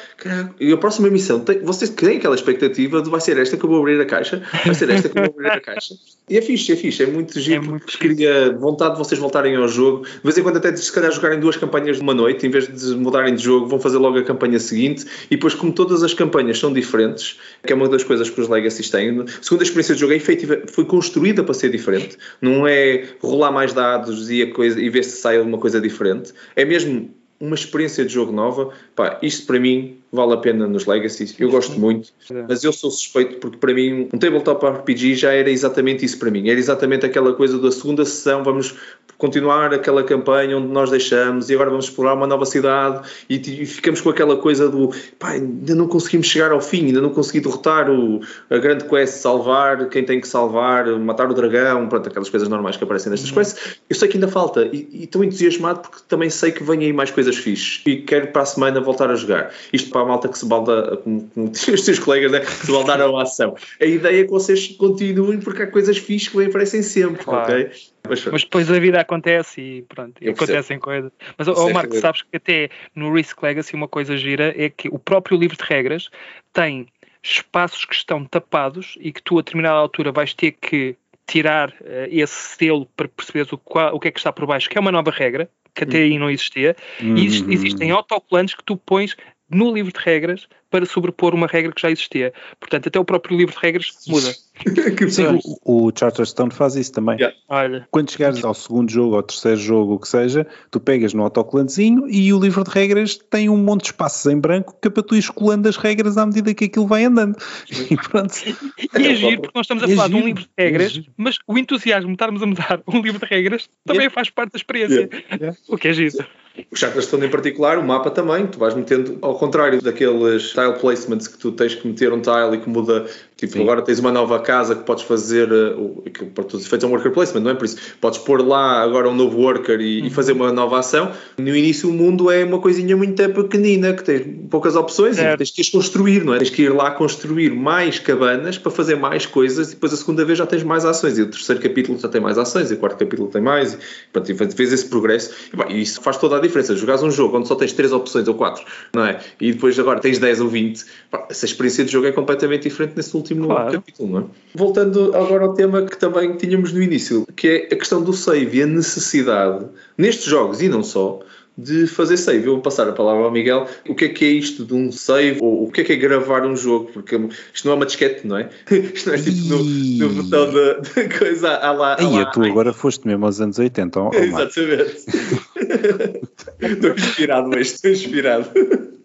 e a próxima missão, tem, vocês têm aquela expectativa de vai ser esta que eu vou abrir a caixa, vai ser esta que eu vou abrir a caixa. E é fixe, é fixe, é muito giro, é muito cria vontade de vocês voltarem ao jogo. De vez em quando até se calhar jogarem duas campanhas numa noite, em vez de mudarem de jogo, vão fazer logo a campanha seguinte, e depois como todas as campanhas são diferentes, que é uma das coisas que os Legacy têm, segundo a experiência de jogo é efetiva, foi construída para ser diferente, não é rolar mais dados e, coisa, e ver se sai alguma coisa diferente, é mesmo uma experiência de jogo nova, pá, isto para mim vale a pena nos Legacies, eu gosto muito, mas eu sou suspeito porque para mim um tabletop RPG já era exatamente isso para mim, era exatamente aquela coisa da segunda sessão, vamos continuar aquela campanha onde nós deixamos e agora vamos explorar uma nova cidade e, e ficamos com aquela coisa do pá, ainda não conseguimos chegar ao fim, ainda não consegui derrotar o, a grande quest, salvar quem tem que salvar, matar o dragão, pronto, aquelas coisas normais que aparecem nestas uhum. quests, eu sei que ainda falta e, e estou entusiasmado porque também sei que vem aí mais coisas fixes e quero para a semana voltar a jogar. Isto para a malta que se balda, como, como os teus colegas, né, que se baldaram a ação. A ideia é que vocês continuem porque há coisas fixes que aparecem sempre, claro. ok? Mas, mas, depois a vida acontece e pronto, e acontecem coisas. Mas, oh, Marco, sabes que até no Risk Legacy uma coisa gira é que o próprio livro de regras tem espaços que estão tapados e que tu a determinada altura vais ter que tirar uh, esse selo para perceberes o, qual, o que é que está por baixo, que é uma nova regra, que até aí não existia, e existem autocolantes que tu pões no livro de regras para sobrepor uma regra que já existia. Portanto, até o próprio livro de regras muda. Sim, o, o Charterstone faz isso também. Yeah. Olha. Quando chegares ao segundo jogo, ao terceiro jogo, o que seja, tu pegas no autocolantezinho e o livro de regras tem um monte de espaços em branco que é para tu ir colando as regras à medida que aquilo vai andando. E pronto. E é giro, porque nós estamos a falar de um livro de regras, mas o entusiasmo de estarmos a mudar um livro de regras também yeah. faz parte da experiência. Yeah. O que é giro. O Charterstone em particular, o mapa também, tu vais metendo, ao contrário daqueles tile placements que tu tens que meter um tile e que muda Tipo, Sim. agora tens uma nova casa que podes fazer, uh, que para todos os efeitos é um worker placement, não é? Por isso, podes pôr lá agora um novo worker e, uhum. e, fazer uma nova ação. No início, o mundo é uma coisinha muito pequenina, que tem poucas opções é. e tens que ir construir, não é? Tens que ir lá construir mais cabanas para fazer mais coisas e depois a segunda vez já tens mais ações. E o terceiro capítulo já tem mais ações e o quarto capítulo tem mais. E, pronto, e fez esse progresso. E, isso faz toda a diferença. Jogares um jogo onde só tens três opções ou quatro, não é? E depois agora tens 10 ou 20. essa experiência de jogo é completamente diferente nesse último último claro. capítulo, não é? Voltando agora ao tema que também tínhamos no início, que é a questão do save e a necessidade, nestes jogos e não só, de fazer save. Eu vou passar a palavra ao Miguel. O que é que é isto de um save? Ou o que é que é gravar um jogo? Porque isto não é uma disquete, não é? Isto não é tipo no, no botão da coisa à lá. E tu agora foste mesmo aos anos 80. Oh, Exatamente. estou inspirado, mas estou inspirado.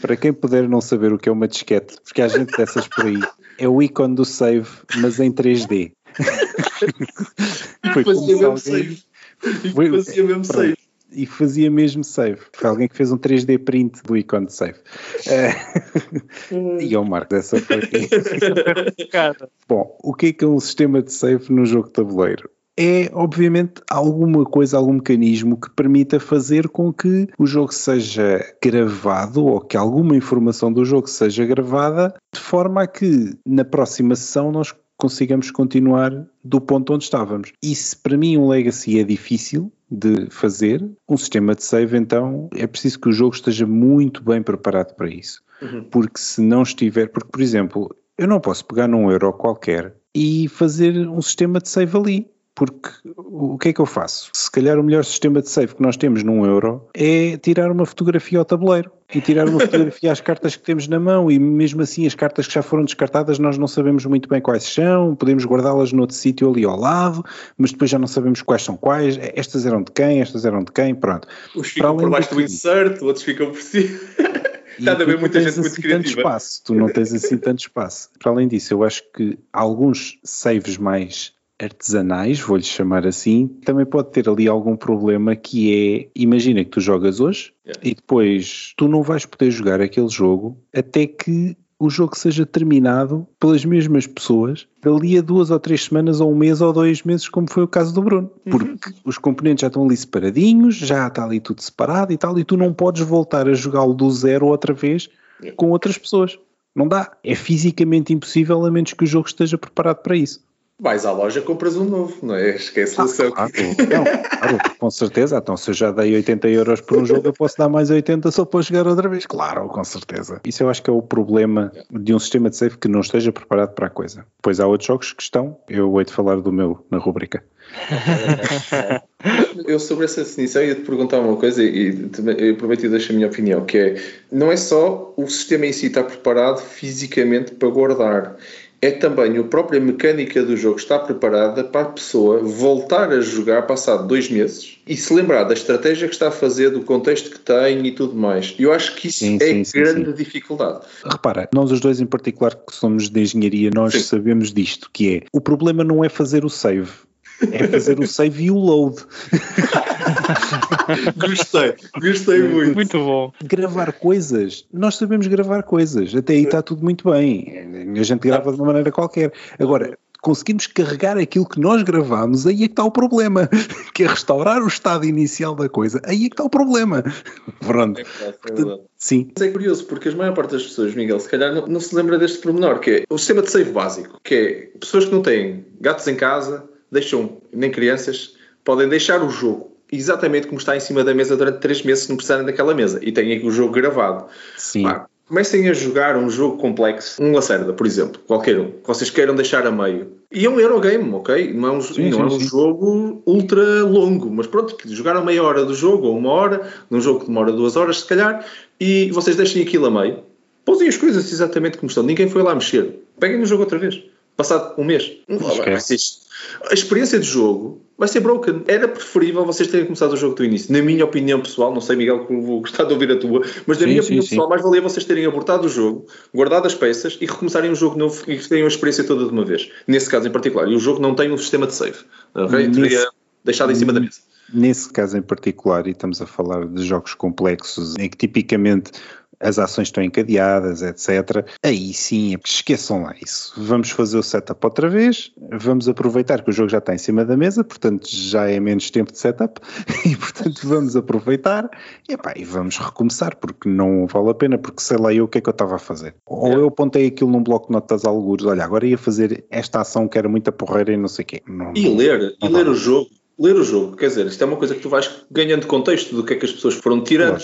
Para quem puder não saber o que é uma disquete, porque há gente dessas por aí é o ícone do save, mas em 3D. Foi fazia mesmo alguém... save. Foi, fazia mesmo pronto, save. E fazia mesmo save. Foi alguém que fez um 3D print do ícone de save. É... e é o Marco dessa foi Bom, o que é que é um sistema de save no jogo de tabuleiro? É, obviamente, alguma coisa, algum mecanismo que permita fazer com que o jogo seja gravado ou que alguma informação do jogo seja gravada de forma a que na próxima sessão nós consigamos continuar do ponto onde estávamos. E se para mim um legacy é difícil de fazer, um sistema de save então é preciso que o jogo esteja muito bem preparado para isso. Uhum. Porque se não estiver, porque por exemplo, eu não posso pegar num euro qualquer e fazer um sistema de save ali porque o que é que eu faço? Se calhar o melhor sistema de save que nós temos num euro é tirar uma fotografia ao tabuleiro e tirar uma fotografia às cartas que temos na mão e mesmo assim as cartas que já foram descartadas nós não sabemos muito bem quais são, podemos guardá-las noutro sítio ali ao lado, mas depois já não sabemos quais são quais, estas eram de quem, estas eram de quem, pronto. Uns ficam por baixo do insert, outros ficam por cima. Está a haver muita gente muito assim criativa. Tanto espaço, tu não tens assim tanto espaço. Para além disso, eu acho que alguns saves mais artesanais, vou-lhe chamar assim, também pode ter ali algum problema que é, imagina que tu jogas hoje yeah. e depois tu não vais poder jogar aquele jogo até que o jogo seja terminado pelas mesmas pessoas dali a duas ou três semanas ou um mês ou dois meses, como foi o caso do Bruno. Uhum. Porque uhum. os componentes já estão ali separadinhos, já está ali tudo separado e tal, e tu não podes voltar a jogá-lo do zero outra vez com outras pessoas. Não dá. É fisicamente impossível a menos que o jogo esteja preparado para isso. Vais à loja compras um novo, não é? Esquece a solução. Ah, claro, não, claro, com certeza. Então, se eu já dei 80 euros por um jogo, eu posso dar mais 80 só para jogar outra vez. Claro, com certeza. Isso eu acho que é o problema de um sistema de save que não esteja preparado para a coisa. Depois há outros jogos que estão. Eu hei de falar do meu na rubrica. eu sobre essa definição ia te perguntar uma coisa e eu aproveito e deixo a minha opinião, que é não é só o sistema em si estar preparado fisicamente para guardar é também a própria mecânica do jogo estar preparada para a pessoa voltar a jogar passado dois meses e se lembrar da estratégia que está a fazer, do contexto que tem e tudo mais. Eu acho que isso sim, é sim, grande sim, dificuldade. Repara, nós os dois em particular que somos de engenharia, nós sabemos disto, que é o problema não é fazer o save, é fazer o save e o load. gostei, gostei muito. Muito bom. Gravar coisas, nós sabemos gravar coisas, até aí está tudo muito bem. A gente grava de uma maneira qualquer. Agora, conseguimos carregar aquilo que nós gravamos, aí é que está o problema. Que é restaurar o estado inicial da coisa. Aí é que está o problema. Pronto. É verdade, é sim. Mas é curioso, porque a maior parte das pessoas, Miguel, se calhar não, não se lembra deste pormenor, que é o sistema de save básico, que é pessoas que não têm gatos em casa, deixam, nem crianças, podem deixar o jogo exatamente como está em cima da mesa durante três meses se não precisarem daquela mesa e têm o jogo gravado. Sim. Pá, comecem a jogar um jogo complexo, um Lacerda, por exemplo, qualquer um, que vocês queiram deixar a meio. E é um Eurogame, ok? Não é um, sim, não sim, é um jogo ultra longo, mas pronto, jogaram meia hora do jogo ou uma hora, num jogo que demora duas horas, se calhar, e vocês deixem aquilo a meio. Pousem as coisas exatamente como estão, ninguém foi lá mexer. Peguem no jogo outra vez. Passado um mês. A experiência de jogo vai ser broken. Era preferível vocês terem começado o jogo do início. Na minha opinião pessoal, não sei, Miguel, que vou gostar de ouvir a tua, mas na sim, minha sim, opinião sim. pessoal, mais valia vocês terem abortado o jogo, guardado as peças e recomeçarem um jogo novo e terem a experiência toda de uma vez. Nesse caso em particular. E o jogo não tem um sistema de save. Ok? Nesse, Teria deixado em cima da mesa. Nesse caso em particular, e estamos a falar de jogos complexos, em que tipicamente as ações estão encadeadas, etc. Aí sim, esqueçam lá isso. Vamos fazer o setup outra vez, vamos aproveitar que o jogo já está em cima da mesa, portanto já é menos tempo de setup, e portanto vamos aproveitar e, epá, e vamos recomeçar, porque não vale a pena, porque sei lá eu o que é que eu estava a fazer. Ou eu apontei aquilo num bloco de notas algures, olha, agora ia fazer esta ação que era muita porreira e não sei o quê. Não, e ler, e ler o jogo ler o jogo. Quer dizer, isto é uma coisa que tu vais ganhando contexto do que é que as pessoas foram tirando.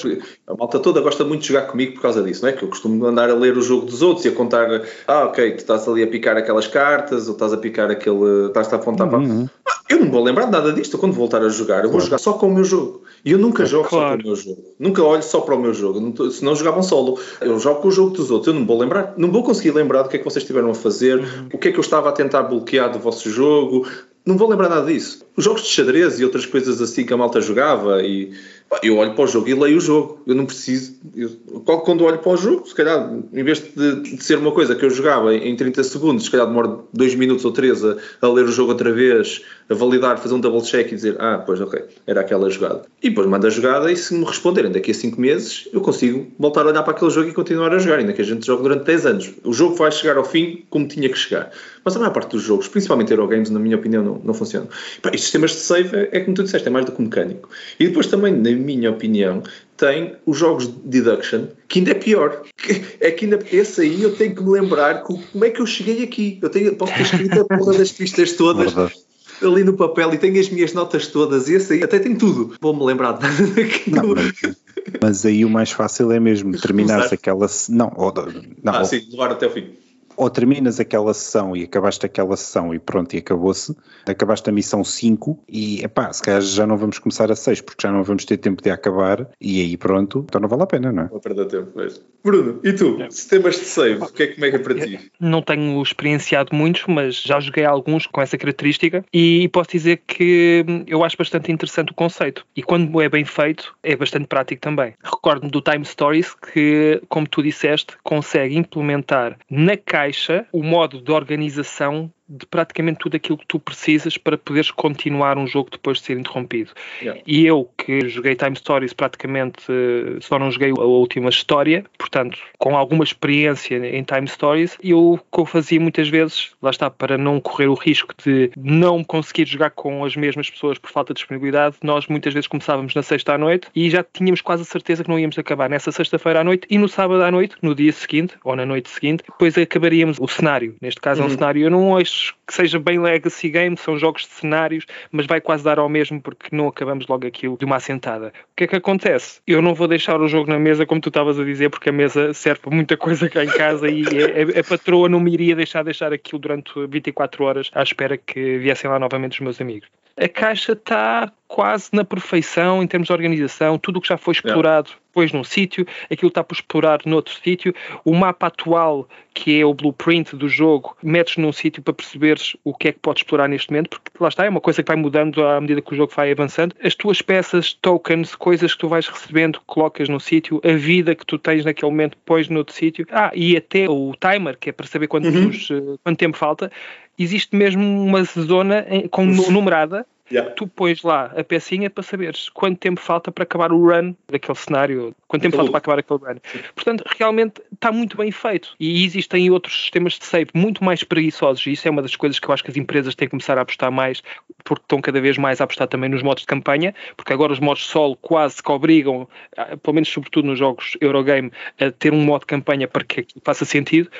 A malta toda gosta muito de jogar comigo por causa disso, não é? Que eu costumo andar a ler o jogo dos outros e a contar, ah, ok, tu estás ali a picar aquelas cartas ou estás a picar aquele. estás a apontar uhum. para. Ah, eu não vou lembrar nada disto. Quando voltar a jogar, eu vou jogar só com o meu jogo. E eu nunca jogo claro. só com o meu jogo. Nunca olho só para o meu jogo. Se não jogavam solo. Eu jogo com o jogo dos outros. Eu não vou lembrar. Não vou conseguir lembrar do que é que vocês estiveram a fazer, uhum. o que é que eu estava a tentar bloquear do vosso jogo não vou lembrar nada disso. Os jogos de xadrez e outras coisas assim que a malta jogava e eu olho para o jogo e leio o jogo. Eu não preciso. Eu, quando olho para o jogo, se calhar, em vez de, de, ser uma coisa que eu jogava em 30 segundos, se calhar demora 2 minutos ou 3 a, a, ler o jogo outra vez, a validar, fazer um double check e dizer, ah, pois ok, era aquela jogada. E depois mando a jogada e se me responderem daqui a 5 meses, eu consigo voltar a olhar para aquele jogo e continuar a jogar, ainda que a gente jogue durante 10 anos. O jogo vai chegar ao fim como tinha que chegar. Mas a maior parte dos jogos, principalmente Eurogames, na minha opinião, não, não funcionam. E, os sistemas de save é, é como tu disseste, é mais do que mecânico. E depois também, na minha opinião, tem os jogos de deduction, que ainda é pior. É que ainda, esse aí eu tenho que me lembrar como é que eu cheguei aqui. Eu tenho, posso ter escrito a porra das pistas todas. ali no papel e tenho as minhas notas todas e esse aí até tem tudo. Vou-me lembrar de nada daquilo. Não, mas, aí o mais fácil é mesmo terminar aquela. Não, ou, não, ah, sim, levar até o fim ou terminas aquela sessão e acabaste aquela sessão e pronto, e acabou-se, acabaste a missão 5 e, epá, se calhar já não vamos começar a 6 porque já não vamos ter tempo de acabar e aí pronto, então não vale a pena, não é? Vou perder tempo mesmo. Bruno, e tu? É. Sistemas de save, o que é, como é que é para ti? Não tenho experienciado muitos, mas já joguei alguns com essa característica e posso dizer que eu acho bastante interessante o conceito e quando é bem feito é bastante prático também. Recordo-me do Time Stories que, como tu disseste, consegue implementar na caixa caixa o modo de organização de praticamente tudo aquilo que tu precisas para poderes continuar um jogo depois de ser interrompido. Yeah. E eu, que joguei Time Stories, praticamente só não joguei a última história, portanto, com alguma experiência em Time Stories, eu o que eu fazia muitas vezes, lá está, para não correr o risco de não conseguir jogar com as mesmas pessoas por falta de disponibilidade, nós muitas vezes começávamos na sexta à noite e já tínhamos quase a certeza que não íamos acabar nessa sexta-feira à noite e no sábado à noite, no dia seguinte ou na noite seguinte, depois acabaríamos o cenário. Neste caso uhum. é um cenário, eu não acho que seja bem legacy game, são jogos de cenários, mas vai quase dar ao mesmo porque não acabamos logo aquilo de uma assentada. O que é que acontece? Eu não vou deixar o jogo na mesa, como tu estavas a dizer, porque a mesa serve para muita coisa cá em casa e a, a, a patroa não me iria deixar deixar aquilo durante 24 horas à espera que viessem lá novamente os meus amigos a caixa está quase na perfeição em termos de organização, tudo o que já foi explorado depois num sítio, aquilo está por explorar noutro sítio, o mapa atual, que é o blueprint do jogo, metes num sítio para perceberes o que é que podes explorar neste momento, porque lá está, é uma coisa que vai mudando à medida que o jogo vai avançando. As tuas peças, tokens, coisas que tu vais recebendo, colocas num sítio, a vida que tu tens naquele momento, pões noutro sítio. Ah, e até o timer, que é para saber quanto, uhum. Eh, quanto tempo falta, existe mesmo uma zona com numerada Yeah. Tu pões lá a pecinha para saberes quanto tempo falta para acabar o run daquele cenário, quanto tempo falta para acabar aquele run. Sim. Portanto, realmente está muito bem feito. E existem outros sistemas de save muito mais preguiçosos, e isso é uma das coisas que eu acho que as empresas têm que começar a apostar mais, porque estão cada vez mais a apostar também nos modos de campanha, porque agora os modos solo quase que obrigam, pelo menos sobretudo nos jogos Eurogame, a ter um modo de campanha para que faça sentido.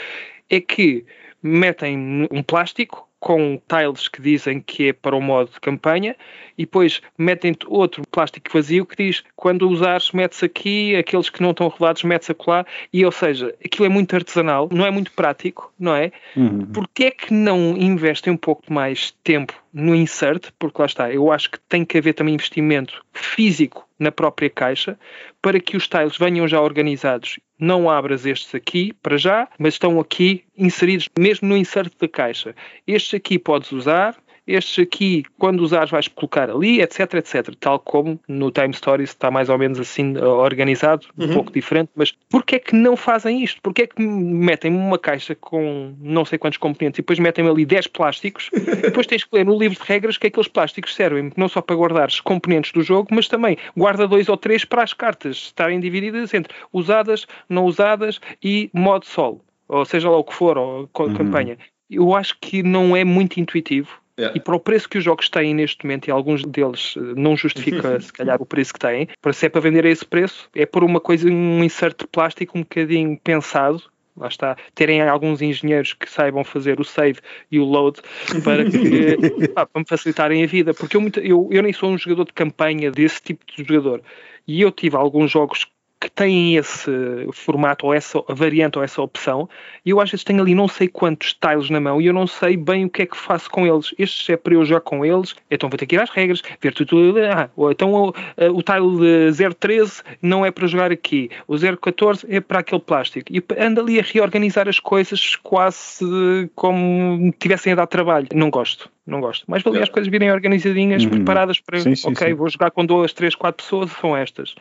É que metem um plástico com tiles que dizem que é para o modo de campanha e depois metem outro plástico vazio que diz quando usares metes aqui, aqueles que não estão revelados metes acolá e ou seja, aquilo é muito artesanal, não é muito prático, não é? Uhum. Porquê é que não investem um pouco mais tempo no insert? Porque lá está, eu acho que tem que haver também investimento físico na própria caixa para que os tiles venham já organizados. Não abras estes aqui para já, mas estão aqui inseridos mesmo no insert da caixa. Estes aqui podes usar, estes aqui, quando usares, vais colocar ali, etc, etc. Tal como no Time Stories está mais ou menos assim eh, organizado, um uhum. pouco diferente, mas porquê é que não fazem isto? Porquê é que metem uma caixa com não sei quantos componentes e depois metem ali 10 plásticos e depois tens que ler no livro de regras que aqueles plásticos servem não só para guardar os componentes do jogo, mas também guarda dois ou três para as cartas estarem divididas entre usadas, não usadas e modo solo, ou seja lá o que for, ou uhum. campanha. Eu acho que não é muito intuitivo Yeah. E para o preço que os jogos têm neste momento, e alguns deles eh, não justifica se calhar o preço que têm, para se é para vender a esse preço, é por uma coisa, um insert plástico um bocadinho pensado, lá está, terem alguns engenheiros que saibam fazer o save e o load para que pá, para me facilitarem a vida, porque eu, eu, eu nem sou um jogador de campanha desse tipo de jogador. E eu tive alguns jogos que têm esse formato ou essa variante ou essa opção e eu às vezes tenho ali não sei quantos tiles na mão e eu não sei bem o que é que faço com eles. Estes é para eu jogar com eles, então vou ter que ir às regras, ver tudo. Ah, então o, o tile de 013 não é para jogar aqui, o 014 é para aquele plástico. E ando ali a reorganizar as coisas quase como tivessem a dar trabalho. Não gosto não gosto. Mas valia as coisas virem organizadinhas, uhum. preparadas para, sim, sim, ok, sim. vou jogar com duas, três, quatro pessoas, são estas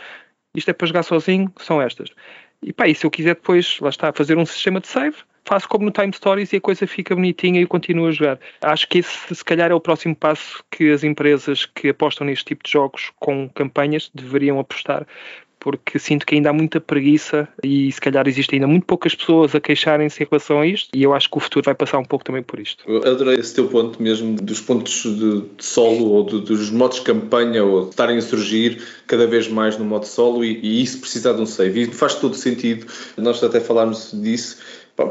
isto é para jogar sozinho, são estas. E pá, e se eu quiser depois, lá está, fazer um sistema de save, faço como no Time Stories e a coisa fica bonitinha e eu continuo a jogar. Acho que esse, se calhar, é o próximo passo que as empresas que apostam neste tipo de jogos com campanhas deveriam apostar, porque sinto que ainda há muita preguiça e se calhar existem ainda muito poucas pessoas a queixarem-se em relação a isto e eu acho que o futuro vai passar um pouco também por isto. Eu adorei esse teu ponto mesmo dos pontos de, solo ou de, dos modos de campanha ou de estarem a surgir cada vez mais no modo solo e, e isso precisar de um save e faz todo sentido, nós até falámos disso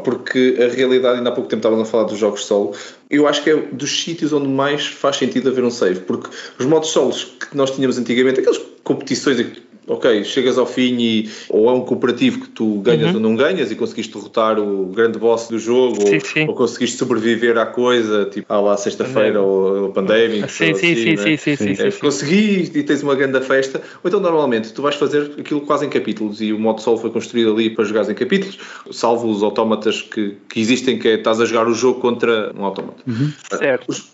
porque a realidade, ainda há pouco tempo estávamos a falar dos jogos solo, eu acho que é dos sítios onde mais faz sentido haver um save, porque os modos solos que nós tínhamos antigamente, aquelas competições ok, chegas ao fim e ou é um cooperativo que tu ganhas uhum. ou não ganhas e conseguiste derrotar o grande boss do jogo sim, ou, sim. ou, conseguiste sobreviver à coisa, tipo à lá sexta-feira ou, o Pandemic. Sim, sim, assim, sim, né? sim, sim, sim, é, Consegui e tens uma grande festa. Ou então normalmente tu vais fazer aquilo quase em capítulos e o modo solo foi construído ali para jogares em capítulos, salvo os autómatas que, que existem, que é estás a jogar o jogo contra um autómata. Uhum. Certo. Os,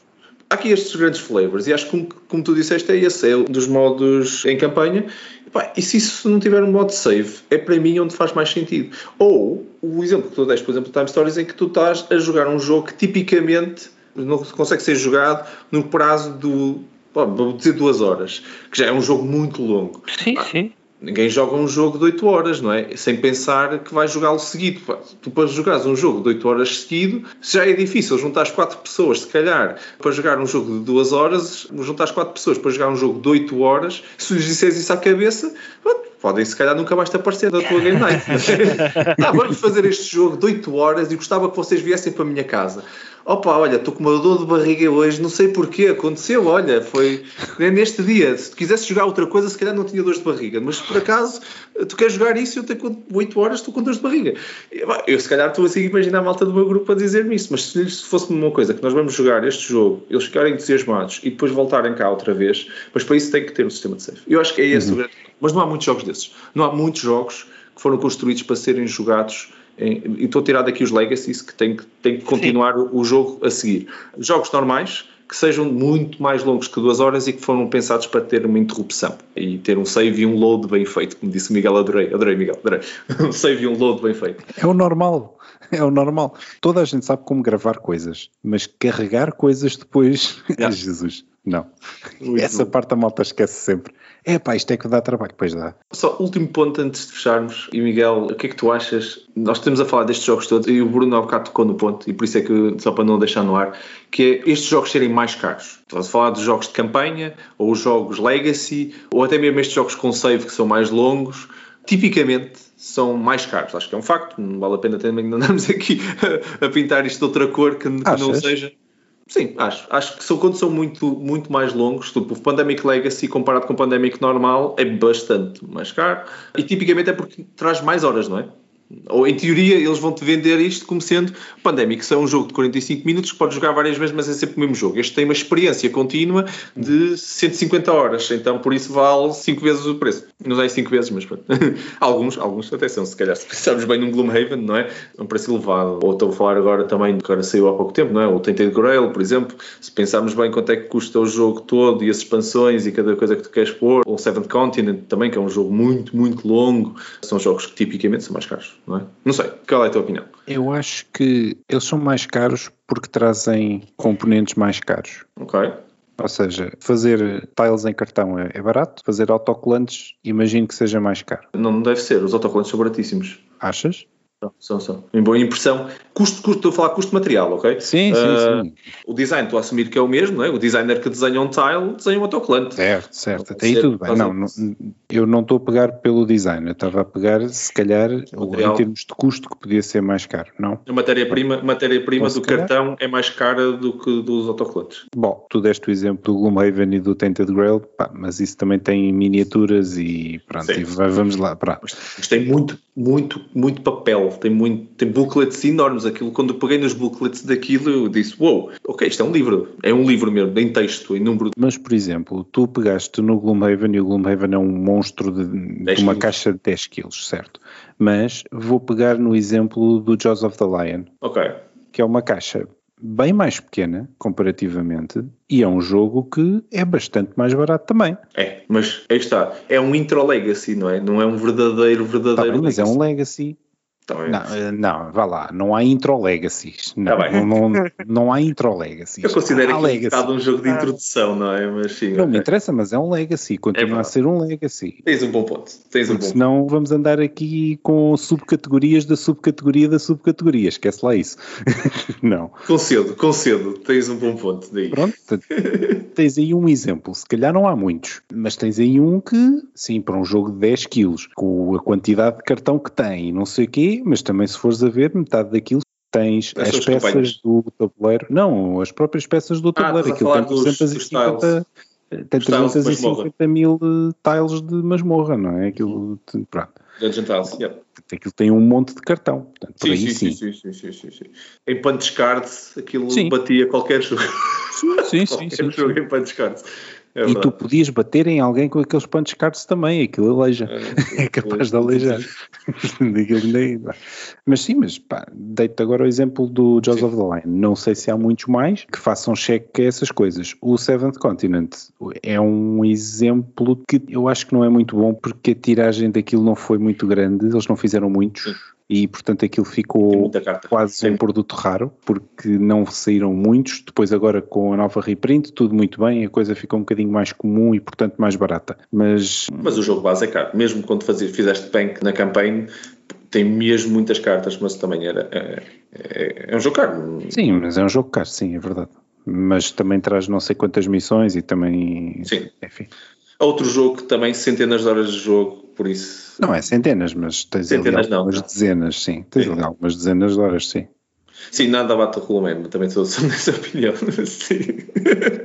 há aqui estes grandes flavors e acho que, como, tu disseste, é esse, é um dos modos em campanha. E, pá, e se isso não tiver um modo save, é para mim onde faz mais sentido. Ou o exemplo que tu deste, por exemplo, do Time Stories, em que tu estás a jogar um jogo que tipicamente não consegue ser jogado no prazo do, vou dizer duas horas, que já é um jogo muito longo. Sim, ah, sim. Ninguém joga um jogo de 8 horas, não é? Sem pensar que vais jogá-lo seguido. Tu para jogares um jogo de 8 horas seguido, já é difícil juntar as 4 pessoas, se calhar, para jogar um jogo de 2 horas, juntar as 4 pessoas para jogar um jogo de 8 horas, se lhes disseres isso à cabeça, podem se calhar nunca mais te aparecer da tua game night. ah, vamos fazer este jogo de 8 horas e gostava que vocês viessem para a minha casa opa, olha, estou com uma dor de barriga hoje, não sei porquê, aconteceu, olha, foi neste dia. Se tu quisesse jogar outra coisa, se calhar não tinha dores de barriga, mas por acaso tu queres jogar isso e eu tenho 8 horas, estou com dores de barriga. Eu se calhar estou assim a imaginar a malta do meu grupo a dizer-me isso, mas se fosse uma coisa que nós vamos jogar este jogo, eles ficarem entusiasmados e depois voltarem cá outra vez, mas para isso tem que ter um sistema de save. Eu acho que é esse uhum. o grande. Mas não há muitos jogos desses. Não há muitos jogos que foram construídos para serem jogados e estou a tirar daqui os legacies que tem, tem que continuar Sim. o jogo a seguir. Jogos normais que sejam muito mais longos que duas horas e que foram pensados para ter uma interrupção e ter um save e um load bem feito, como disse o Miguel, adorei, adorei Miguel, adorei. um save e um load bem feito. É o normal, é o normal. Toda a gente sabe como gravar coisas, mas carregar coisas depois, yeah. Jesus, não. Muito Essa bom. parte a malta esquece sempre. É pá, isto é que dá trabalho, pois dá. Só último ponto antes de fecharmos, e Miguel, o que é que tu achas? Nós estamos a falar destes jogos todos e o Bruno há bocado tocou no ponto, e por isso é que, só para não deixar no ar, que é estes jogos serem mais caros. Estás a falar dos jogos de campanha, ou os jogos Legacy, ou até mesmo estes jogos com save que são mais longos, tipicamente são mais caros. Acho que é um facto, não vale a pena também andarmos aqui a, pintar isto de outra cor que, que não seja. Sim, acho. Acho que são, quando são muito, muito mais longos, tipo, o Pandemic Legacy comparado com o Pandemic normal é bastante mais caro e tipicamente é porque traz mais horas, não é? Ou em teoria eles vão-te vender isto como sendo Pandemic, é um jogo de 45 minutos que podes jogar várias vezes, mas é sempre o mesmo jogo. Este tem uma experiência contínua de 150 horas, então por isso vale 5 vezes o preço. Não sei 5 vezes, mas pronto. alguns, alguns até são, se calhar, se pensarmos bem num Gloomhaven, não é? É um preço elevado. Ou estou a falar agora também, que agora saiu há pouco tempo, não é? O Tainted Grail, por exemplo. Se pensarmos bem quanto é que custa o jogo todo e as expansões e cada coisa que tu queres pôr, o Seventh Continent também, que é um jogo muito, muito longo, são jogos que tipicamente são mais caros, não é? Não sei, qual é a tua opinião? Eu acho que eles são mais caros porque trazem componentes mais caros. Ok. Ou seja, fazer tiles em cartão é, é barato, fazer autocolantes imagino que seja mais caro. Não deve ser, os autocolantes são baratíssimos. Achas? São, são. Em boa impressão. Custo, custo, estou a falar custo material, ok? Sim, sim, uh, sim. O design, estou a assumir que é o mesmo, não é? O designer que desenha um tile desenha um autocolante. Certo, certo. Até aí tudo bem. Não, não, eu não estou a pegar pelo design, eu estava a pegar, se calhar, em termos de custo, que podia ser mais caro, não? A matéria-prima matéria -prima do cartão é mais cara do que dos autocolantes. Bom, tu deste o exemplo do Gloomhaven e do Tainted Grail, pá, mas isso também tem miniaturas e pronto, e vamos lá. Pronto. Mas, mas tem muito, muito, muito papel, tem muito. Tem booklets enormes. Aquilo, quando eu peguei nos booklets daquilo, eu disse: Uou, wow, ok, isto é um livro. É um livro mesmo, em texto, em número. Mas, por exemplo, tu pegaste no Gloomhaven e o Gloomhaven é um monstro de, de uma caixa de 10 quilos, certo? Mas vou pegar no exemplo do Jaws of the Lion. Ok. Que é uma caixa bem mais pequena comparativamente e é um jogo que é bastante mais barato também. É, mas aí está, é um intro legacy, não é? Não é um verdadeiro, verdadeiro tá bem, mas é um legacy não, eh, não, vá lá, não há intro legacies. Não, tá não, não, não, há intro legacies. Eu considero há que é um jogo de introdução, não é? Mas, sim, não okay. me interessa, mas é um legacy, continua é a ser um legacy. Tens um bom ponto. Tens um bom senão ponto. vamos andar aqui com subcategorias da subcategoria da subcategoria, esquece lá isso. não. Concedo, concedo, tens um bom ponto. Daí. Pronto, tens aí um exemplo, se calhar não há muitos, mas tens aí um que, sim, para um jogo de 10 quilos, com a quantidade de cartão que tem, não sei o quê, mas também se fores a ver, metade daquilo tens as, as peças do tabuleiro. Não, as próprias peças do ah, tabuleiro. Ah, aquilo tem 350, eh, tem 350 mil eh, tiles de masmorra, não é? Aquilo, uhum. pronto. Dungeon tiles. Aquilo tem um monte de cartão. Portanto, sim, sim, sim. Sim, sim, sim, sim, sim. Em pan descarte, aquilo sim. batia qualquer jogo. Sim, sim, qualquer sim. jogo sim. em pan descarte. É e tu podias bater em alguém com aqueles punch cards também, aquilo aleija. É, é capaz de aleijar. mas sim, mas pá, deito agora o exemplo do Jaws of the Line. Não sei se há muitos mais que façam cheque a essas coisas. O Seventh Continent é um exemplo que eu acho que não é muito bom porque a tiragem daquilo não foi muito grande, eles não fizeram muitos. E portanto aquilo ficou quase um produto raro, porque não saíram muitos, depois agora com a nova reprint, tudo muito bem, a coisa ficou um bocadinho mais comum e portanto mais barata. Mas, mas o jogo base é caro, mesmo quando fazia, fizeste bank na campanha, tem mesmo muitas cartas, mas também era é, é, é um jogo caro. Sim, mas é um jogo caro, sim, é verdade. Mas também traz não sei quantas missões e também. Sim. Enfim. Outro jogo que também centenas de horas de jogo, por isso. Não é centenas, mas tens centenas ali algumas não, dezenas, sim. Tens sim. ali algumas dezenas de horas, sim. Sim, nada bate o regulamento, também sou, sou dessa opinião. Sim.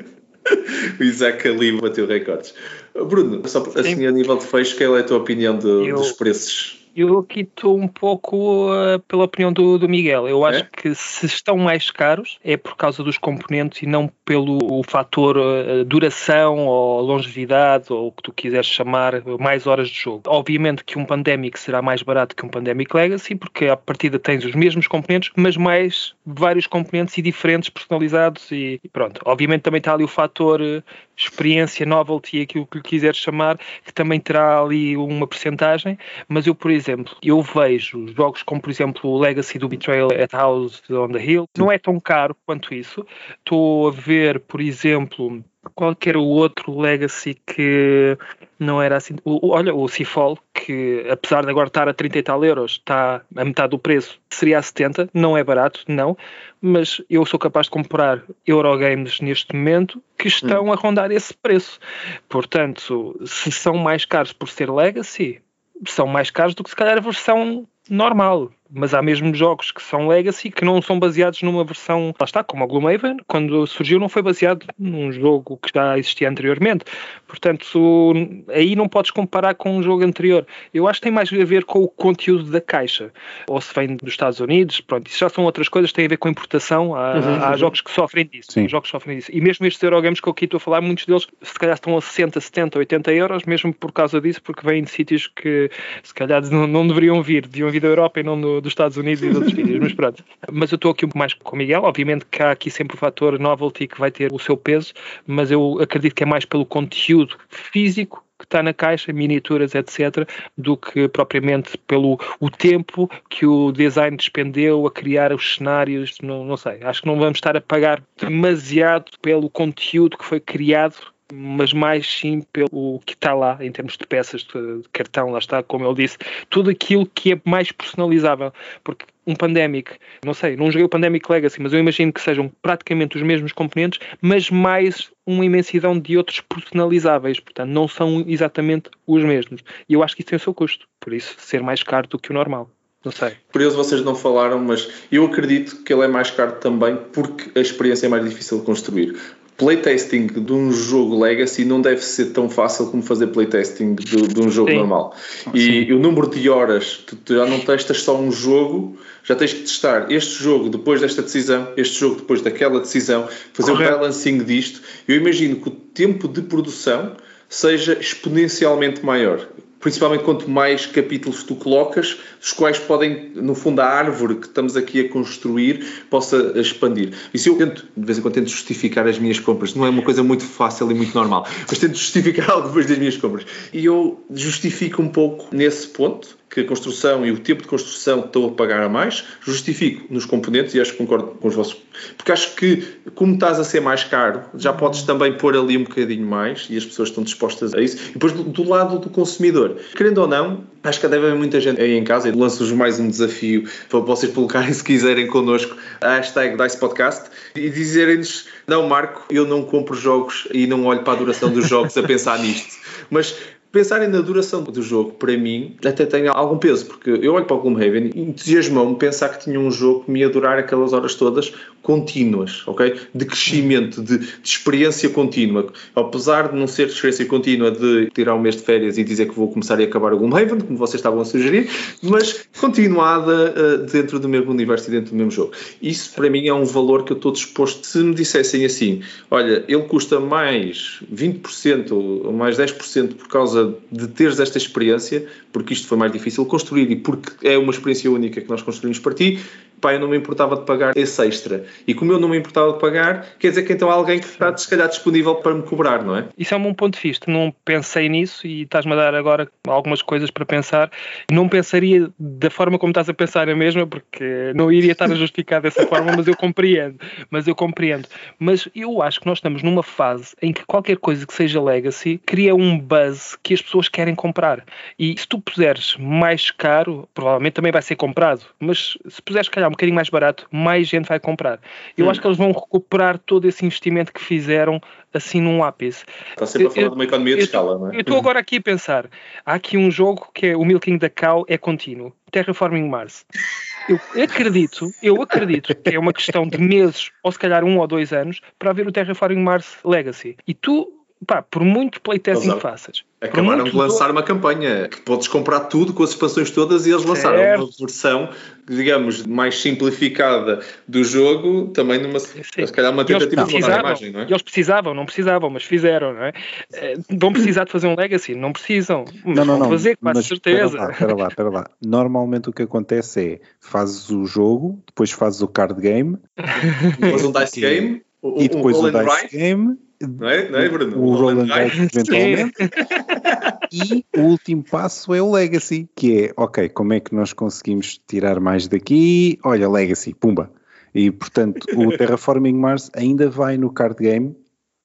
o Isaac ali bateu recordes. Bruno, só assim a nível de fecho, qual é a tua opinião de, eu, dos preços? Eu aqui estou um pouco uh, pela opinião do, do Miguel. Eu acho é? que se estão mais caros é por causa dos componentes e não pelo fator uh, duração ou longevidade ou o que tu quiseres chamar, mais horas de jogo. Obviamente que um Pandemic será mais barato que um Pandemic Legacy porque à partida tens os mesmos componentes, mas mais vários componentes e diferentes, personalizados e, e pronto. Obviamente também está ali o fator uh, experiência, novelty, aquilo que lhe quiseres chamar, que também terá ali uma percentagem, mas eu, por exemplo, eu vejo jogos como, por exemplo, o Legacy do Betrayal at House on the Hill, não é tão caro quanto isso. Estou a ver, por exemplo, qualquer outro Legacy que não era assim. O, olha, o Seafall, que apesar de agora estar a 30 e tal euros, está a metade do preço, seria a 70, não é barato, não, mas eu sou capaz de comprar Eurogames neste momento que estão hum. a rondar esse preço. Portanto, se são mais caros por ser Legacy, são mais caros do que se calhar a versão normal mas há mesmo jogos que são legacy que não são baseados numa versão, lá está, como a Gloomhaven, quando surgiu não foi baseado num jogo que já existia anteriormente. Portanto, aí não podes comparar com um jogo anterior. Eu acho que tem mais a ver com o conteúdo da caixa. Ou se vem dos Estados Unidos, pronto, isso já são outras coisas, tem a ver com importação. Há, uhum, há uhum. jogos que sofrem disso. Sim. Jogos sofrem disso. E mesmo estes Eurogames que eu aqui estou a falar, muitos deles se calhar estão a 60, 70, 80 euros, mesmo por causa disso, porque vêm de sítios que se calhar não, não deveriam vir, deviam vir da Europa e não do, dos Estados Unidos e de outros sítios, mas pronto. Mas eu estou aqui um pouco mais com o Miguel, obviamente que há aqui sempre o fator novelty que vai ter o seu peso, mas eu acredito que é mais pelo conteúdo físico que está na caixa, miniaturas, etc., do que propriamente pelo o tempo que o design despendeu a criar os cenários, não, não sei. Acho que não vamos estar a pagar demasiado pelo conteúdo que foi criado mas mais sim pelo que está lá em termos de peças de cartão, lá está, como ele disse, tudo aquilo que é mais personalizável, porque um Pandemic, não sei, não joguei o Pandemic Legacy, mas eu imagino que sejam praticamente os mesmos componentes, mas mais uma imensidão de outros personalizáveis, portanto, não são exatamente os mesmos. E eu acho que isso tem o seu custo, por isso ser mais caro do que o normal. Não sei. Curioso, vocês não falaram, mas eu acredito que ele é mais caro também porque a experiência é mais difícil de construir playtesting de um jogo Legacy não deve ser tão fácil como fazer playtesting de, de um jogo Sim. normal. E, e, o número de horas, tu, tu, já não testas só um jogo, já tens que testar este jogo depois desta decisão, este jogo depois daquela decisão, fazer o balancing disto. Eu imagino que o tempo de produção seja exponencialmente maior principalmente quanto mais capítulos tu colocas, os quais podem, no fundo, a árvore que estamos aqui a construir possa expandir. Isso eu tento, de vez em quando, tento justificar as minhas compras. Não é uma coisa muito fácil e muito normal, mas tento justificar algumas das minhas compras. E eu justifico um pouco nesse ponto, que a construção e o tempo de construção estão a pagar a mais, justifico nos componentes e acho que concordo com os vossos. Porque acho que, como estás a ser mais caro, já podes também pôr ali um bocadinho mais e as pessoas estão dispostas a isso. E depois, do, do lado do consumidor, querendo ou não, acho que deve haver muita gente aí em casa e lanço-vos mais um desafio para vocês colocarem, se quiserem, connosco a hashtag Dice Podcast e dizerem-nos: não, Marco, eu não compro jogos e não olho para a duração dos jogos a pensar nisto. Mas pensarem na duração do jogo, para mim, até tem algum peso, porque eu olho para o Gloomhaven e entusiasmou-me pensar que tinha um jogo que me ia durar aquelas horas todas contínuas, ok? De crescimento, de, de, experiência contínua. Apesar de não ser experiência contínua de tirar um mês de férias e dizer que vou começar a acabar o Gloomhaven, como vocês estavam a sugerir, mas continuada uh, dentro do mesmo universo e dentro do mesmo jogo. Isso, para mim, é um valor que eu estou disposto, se me dissessem assim, olha, ele custa mais 20% ou mais 10% por causa de teres esta experiência, porque isto foi mais difícil construir e porque é uma experiência única que nós construímos para ti, pá, eu não me importava de pagar esse extra. E como eu não me importava de pagar, quer dizer que então há alguém que está, se calhar, disponível para me cobrar, não é? Isso é um bom ponto vista. Não pensei nisso e estás-me a dar agora algumas coisas para pensar. Não pensaria da forma como estás a pensar a mesma, porque não iria estar a justificar dessa forma, mas eu compreendo. Mas eu compreendo. Mas eu acho que nós estamos numa fase em que qualquer coisa que seja legacy cria um buzz que as pessoas querem comprar. E se tu puseres mais caro, provavelmente também vai ser comprado. Mas se puseres, calhar, um bocadinho mais barato, mais gente vai comprar. Eu hum. acho que eles vão recuperar todo esse investimento que fizeram assim num ápice. Está sempre a falar eu, de uma economia de eu, escala, não é? Eu estou agora aqui a pensar. Há aqui um jogo que é o Milking da Cow é contínuo. Terraforming Mars. Eu acredito, eu acredito que é uma questão de meses, ou se calhar um ou dois anos, para haver o Terraforming Mars Legacy. E tu pá, por muito playtesting que faças. Acabaram de lançar do... uma campanha que podes comprar tudo com as expansões todas e eles lançaram certo. uma versão, digamos, mais simplificada do jogo, também numa, Sim. se calhar uma tentativa de a imagem, não é? Eles precisavam, não precisavam, mas fizeram, não é? Eh, vão precisar de fazer um legacy, não precisam, mas não, não, não, fazer, com certeza. Espera lá, espera lá, espera lá. Normalmente o que acontece é, fazes o jogo, depois fazes o card game, depois um dice game, e depois um o dice game não é, não é Bruno? O, o Roland Dice, eventualmente. e o último passo é o Legacy, que é, ok, como é que nós conseguimos tirar mais daqui? Olha, Legacy, pumba. E, portanto, o Terraforming Mars ainda vai no card game,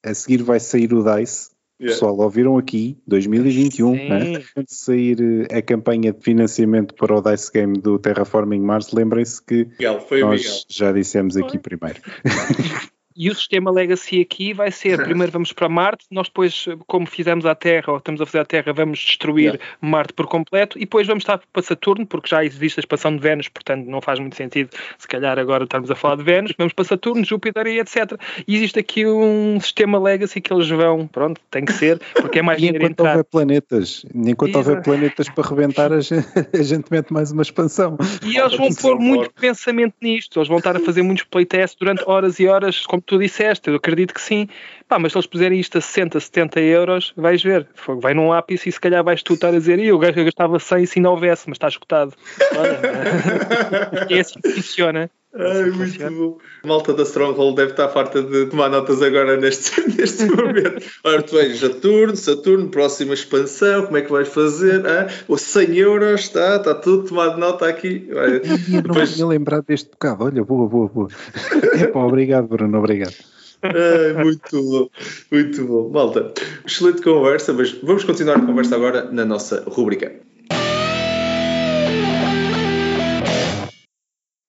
a seguir vai sair o DICE, Yeah. Pessoal, ouviram aqui, 2021, né? antes de sair eh, a campanha de financiamento para o DICE Game do Terraforming Mars, lembrem-se que Miguel, nós já dissemos aqui primeiro. E o sistema Legacy aqui vai ser: primeiro vamos para Marte, nós depois, como fizemos a Terra, ou estamos a fazer a Terra, vamos destruir yeah. Marte por completo, e depois vamos estar para Saturno, porque já existe a expansão de Vênus, portanto não faz muito sentido, se calhar agora estamos a falar de Vênus, vamos para Saturno, Júpiter e etc. E existe aqui um sistema Legacy que eles vão, pronto, tem que ser, porque é mais E enquanto entrar. houver planetas, enquanto houver planetas para rebentar, a gente, a gente mete mais uma expansão. E eles vão pôr muito pensamento nisto, eles vão estar a fazer muitos playtests durante horas e horas, como tu disseste, eu acredito que sim. Pá, mas se eles puserem isto a 60, 70 euros, vais ver. Vai num ápice e se calhar vais tu estar a dizer, eu gastava 100 se não houvesse, mas está escutado. Olha, é assim que funciona. Ai, muito bom. Malta da Stronghold deve estar farta de tomar notas agora neste, neste momento. Ora, tu vens Saturno, Saturno, próxima expansão, como é que vais fazer? Ah, o 100 euros, está, está tudo tomado nota aqui. Olha, não depois... tinha lembrado deste bocado, olha, boa, boa, boa. Epá, obrigado, Bruno, obrigado. É, muito bom, muito bom. Malta, excelente conversa, mas vamos continuar a conversa agora na nossa rubrica.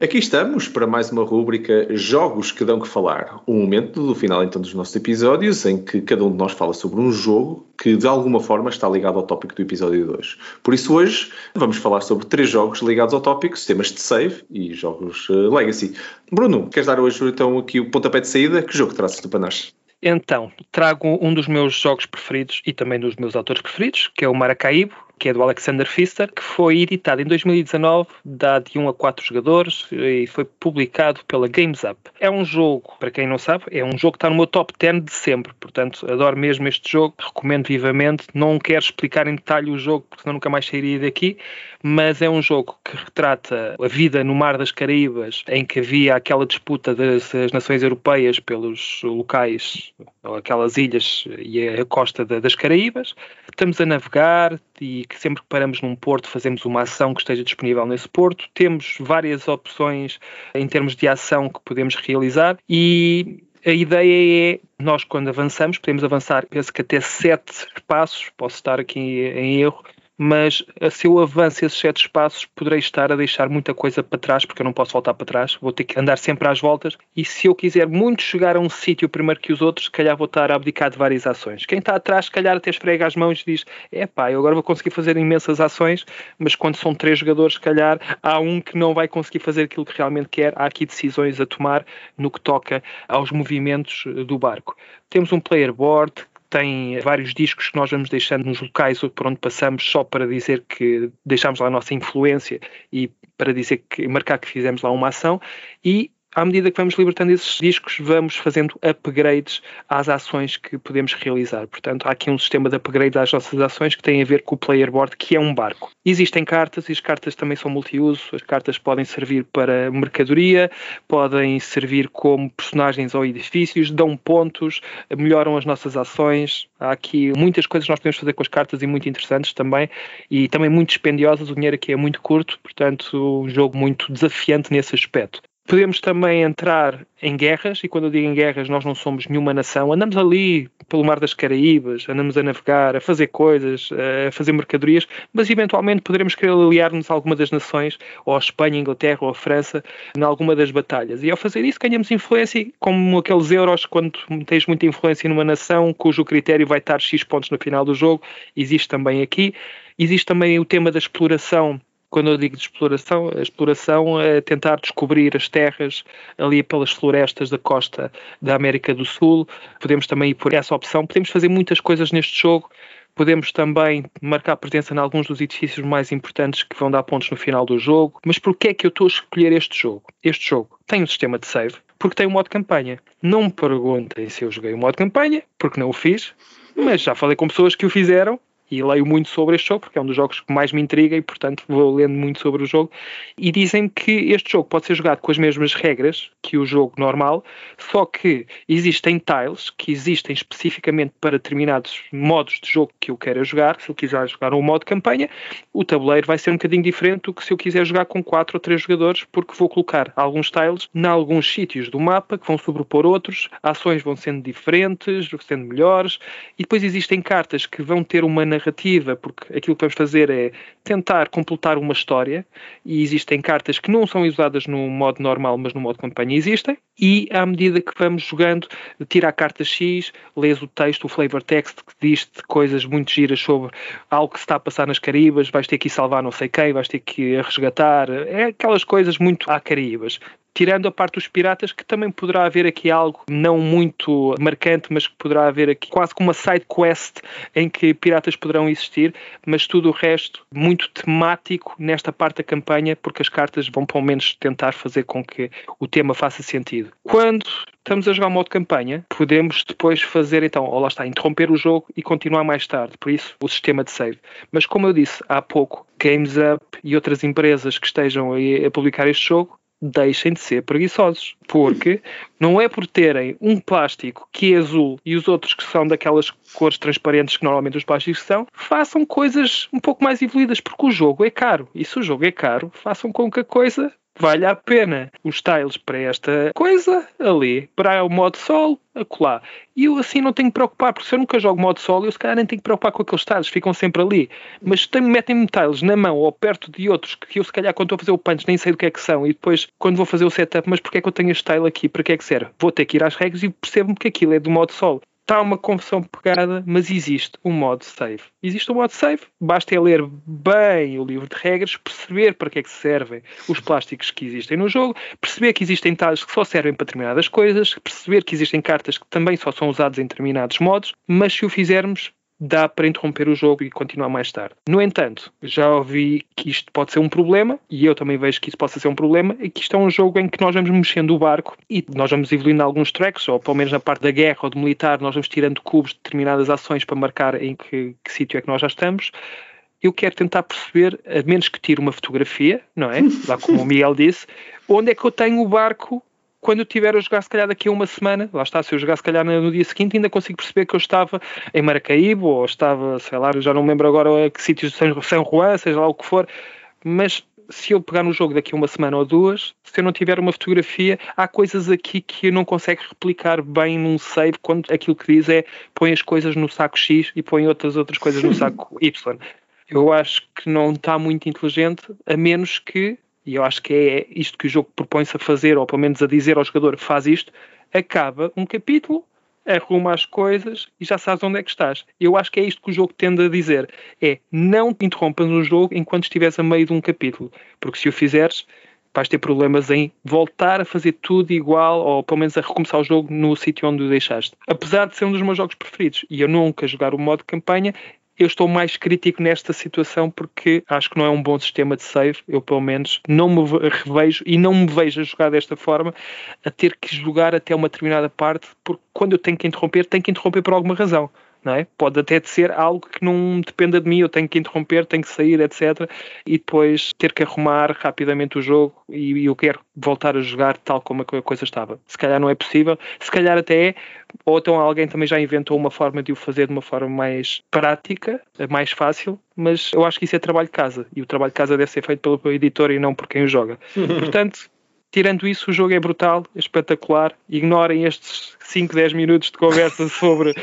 Aqui estamos para mais uma rúbrica Jogos que dão que falar. Um momento do final então dos nossos episódios em que cada um de nós fala sobre um jogo que de alguma forma está ligado ao tópico do episódio 2. Por isso hoje vamos falar sobre três jogos ligados ao tópico, sistemas de save e jogos uh, legacy. Bruno, queres dar hoje então aqui o pontapé de saída? Que jogo trazes do Panache? Então, trago um dos meus jogos preferidos e também dos meus autores preferidos, que é o Maracaibo, que é do Alexander Pfister, que foi editado em 2019, dá de 1 a 4 jogadores e foi publicado pela Games Up. É um jogo, para quem não sabe, é um jogo que está no meu top 10 de sempre, portanto adoro mesmo este jogo, recomendo vivamente. Não quero explicar em detalhe o jogo, porque senão nunca mais sairia daqui, mas é um jogo que retrata a vida no Mar das Caraíbas, em que havia aquela disputa das nações europeias pelos locais, aquelas ilhas e a costa das Caraíbas. Estamos a navegar e que sempre que paramos num porto fazemos uma ação que esteja disponível nesse porto. Temos várias opções em termos de ação que podemos realizar e a ideia é, nós quando avançamos, podemos avançar, penso que até sete passos, posso estar aqui em erro, mas se eu avanço esses sete espaços, poderei estar a deixar muita coisa para trás, porque eu não posso voltar para trás, vou ter que andar sempre às voltas. E se eu quiser muito chegar a um sítio primeiro que os outros, se calhar vou estar a abdicar de várias ações. Quem está atrás, se calhar até esfrega as mãos e diz: é pá, eu agora vou conseguir fazer imensas ações, mas quando são três jogadores, se calhar há um que não vai conseguir fazer aquilo que realmente quer. Há aqui decisões a tomar no que toca aos movimentos do barco. Temos um player board tem vários discos que nós vamos deixando nos locais por onde passamos só para dizer que deixamos lá a nossa influência e para dizer que marcar que fizemos lá uma ação. E à medida que vamos libertando esses discos, vamos fazendo upgrades às ações que podemos realizar. Portanto, há aqui um sistema de upgrade às nossas ações que tem a ver com o player board, que é um barco. Existem cartas e as cartas também são multiuso. As cartas podem servir para mercadoria, podem servir como personagens ou edifícios, dão pontos, melhoram as nossas ações. Há aqui muitas coisas que nós podemos fazer com as cartas e muito interessantes também, e também muito dispendiosas. O dinheiro aqui é muito curto, portanto, um jogo muito desafiante nesse aspecto. Podemos também entrar em guerras, e quando eu digo em guerras, nós não somos nenhuma nação. Andamos ali pelo Mar das Caraíbas, andamos a navegar, a fazer coisas, a fazer mercadorias, mas eventualmente poderemos querer aliar-nos a alguma das nações, ou a Espanha, a Inglaterra ou a França, em alguma das batalhas. E ao fazer isso, ganhamos influência, como aqueles euros, quando tens muita influência numa nação, cujo critério vai estar X pontos no final do jogo, existe também aqui. Existe também o tema da exploração quando eu digo de exploração, a exploração é tentar descobrir as terras ali pelas florestas da costa da América do Sul. Podemos também ir por essa opção. Podemos fazer muitas coisas neste jogo. Podemos também marcar presença em alguns dos edifícios mais importantes que vão dar pontos no final do jogo. Mas por que é que eu estou a escolher este jogo? Este jogo tem um sistema de save porque tem um modo campanha. Não me perguntem se eu joguei o modo campanha, porque não o fiz, mas já falei com pessoas que o fizeram e leio muito sobre este jogo, porque é um dos jogos que mais me intriga e, portanto, vou lendo muito sobre o jogo. E dizem que este jogo pode ser jogado com as mesmas regras que o jogo normal, só que existem tiles que existem especificamente para determinados modos de jogo que eu queira jogar. Se eu quiser jogar um modo campanha, o tabuleiro vai ser um bocadinho diferente do que se eu quiser jogar com quatro ou três jogadores, porque vou colocar alguns tiles em alguns sítios do mapa que vão sobrepor outros, ações vão sendo diferentes, sendo melhores, e depois existem cartas que vão ter uma narrativa, porque aquilo que vamos fazer é tentar completar uma história e existem cartas que não são usadas no modo normal, mas no modo campanha existem. E à medida que vamos jogando, tira a carta X, lês o texto, o flavor text, que diz coisas muito giras sobre algo que se está a passar nas Caribas, vais ter que ir salvar não sei quem, vais ter que resgatar. É aquelas coisas muito à Caribas tirando a parte dos piratas, que também poderá haver aqui algo não muito marcante, mas que poderá haver aqui quase como uma side quest em que piratas poderão existir, mas tudo o resto muito temático nesta parte da campanha, porque as cartas vão pelo menos tentar fazer com que o tema faça sentido. Quando estamos a jogar modo campanha, podemos depois fazer então, ou lá está, interromper o jogo e continuar mais tarde, por isso o sistema de save. Mas como eu disse há pouco, Games Up e outras empresas que estejam a publicar este jogo deixem de ser preguiçosos. Porque não é por terem um plástico que é azul e os outros que são daquelas cores transparentes que normalmente os plásticos são, façam coisas um pouco mais evoluídas, porque o jogo é caro. E se o jogo é caro, façam com que a coisa vale a pena. Os tiles para esta coisa, ali, para o modo solo, acolá. E eu assim não tenho que preocupar, porque se eu nunca jogo modo solo, eu se calhar nem tenho que preocupar com aqueles tiles, ficam sempre ali. Mas metem-me tiles na mão ou perto de outros que eu se calhar quando estou a fazer o punch nem sei do que é que são, e depois quando vou fazer o setup, mas porque é que eu tenho este tile aqui, para que é que serve? Vou ter que ir às regras e percebo-me que aquilo é do modo solo está uma confusão pegada, mas existe um modo save. Existe um modo save, basta é ler bem o livro de regras, perceber para que é que servem os plásticos que existem no jogo, perceber que existem tais que só servem para determinadas coisas, perceber que existem cartas que também só são usadas em determinados modos, mas se o fizermos, dá para interromper o jogo e continuar mais tarde. No entanto, já ouvi que isto pode ser um problema, e eu também vejo que isso possa ser um problema, e que isto é um jogo em que nós vamos mexendo o barco e nós vamos evoluindo alguns tracks, ou pelo menos na parte da guerra ou do militar, nós vamos tirando cubos de determinadas ações para marcar em que, que sítio é que nós já estamos. Eu quero tentar perceber, a menos que tire uma fotografia, não é? Lá como o Miguel disse, onde é que eu tenho o barco quando eu estiver a jogar, se calhar daqui a uma semana, lá está, se eu jogar se calhar no dia seguinte, ainda consigo perceber que eu estava em Maracaíbo, ou estava, sei lá, já não me lembro agora que sítios de São Juan, seja lá o que for, mas se eu pegar no jogo daqui a uma semana ou duas, se eu não tiver uma fotografia, há coisas aqui que eu não consigo replicar bem num save quando aquilo que diz é põe as coisas no saco X e põe outras outras coisas no saco Y. Eu acho que não está muito inteligente, a menos que e eu acho que é isto que o jogo propõe-se a fazer, ou pelo menos a dizer ao jogador: faz isto, acaba um capítulo, arruma as coisas e já sabes onde é que estás. Eu acho que é isto que o jogo tende a dizer: é não te interrompas no jogo enquanto estiveres a meio de um capítulo, porque se o fizeres, vais ter problemas em voltar a fazer tudo igual, ou pelo menos a recomeçar o jogo no sítio onde o deixaste. Apesar de ser um dos meus jogos preferidos e eu nunca jogar o modo campanha, eu estou mais crítico nesta situação porque acho que não é um bom sistema de save. Eu, pelo menos, não me revejo e não me vejo a jogar desta forma, a ter que jogar até uma determinada parte, porque quando eu tenho que interromper, tenho que interromper por alguma razão não é? Pode até ser algo que não dependa de mim, eu tenho que interromper, tenho que sair, etc. E depois ter que arrumar rapidamente o jogo e eu quero voltar a jogar tal como a coisa estava. Se calhar não é possível, se calhar até é, ou então alguém também já inventou uma forma de o fazer de uma forma mais prática, mais fácil, mas eu acho que isso é trabalho de casa e o trabalho de casa deve ser feito pelo editor e não por quem o joga. Portanto, tirando isso, o jogo é brutal, é espetacular. Ignorem estes 5, 10 minutos de conversa sobre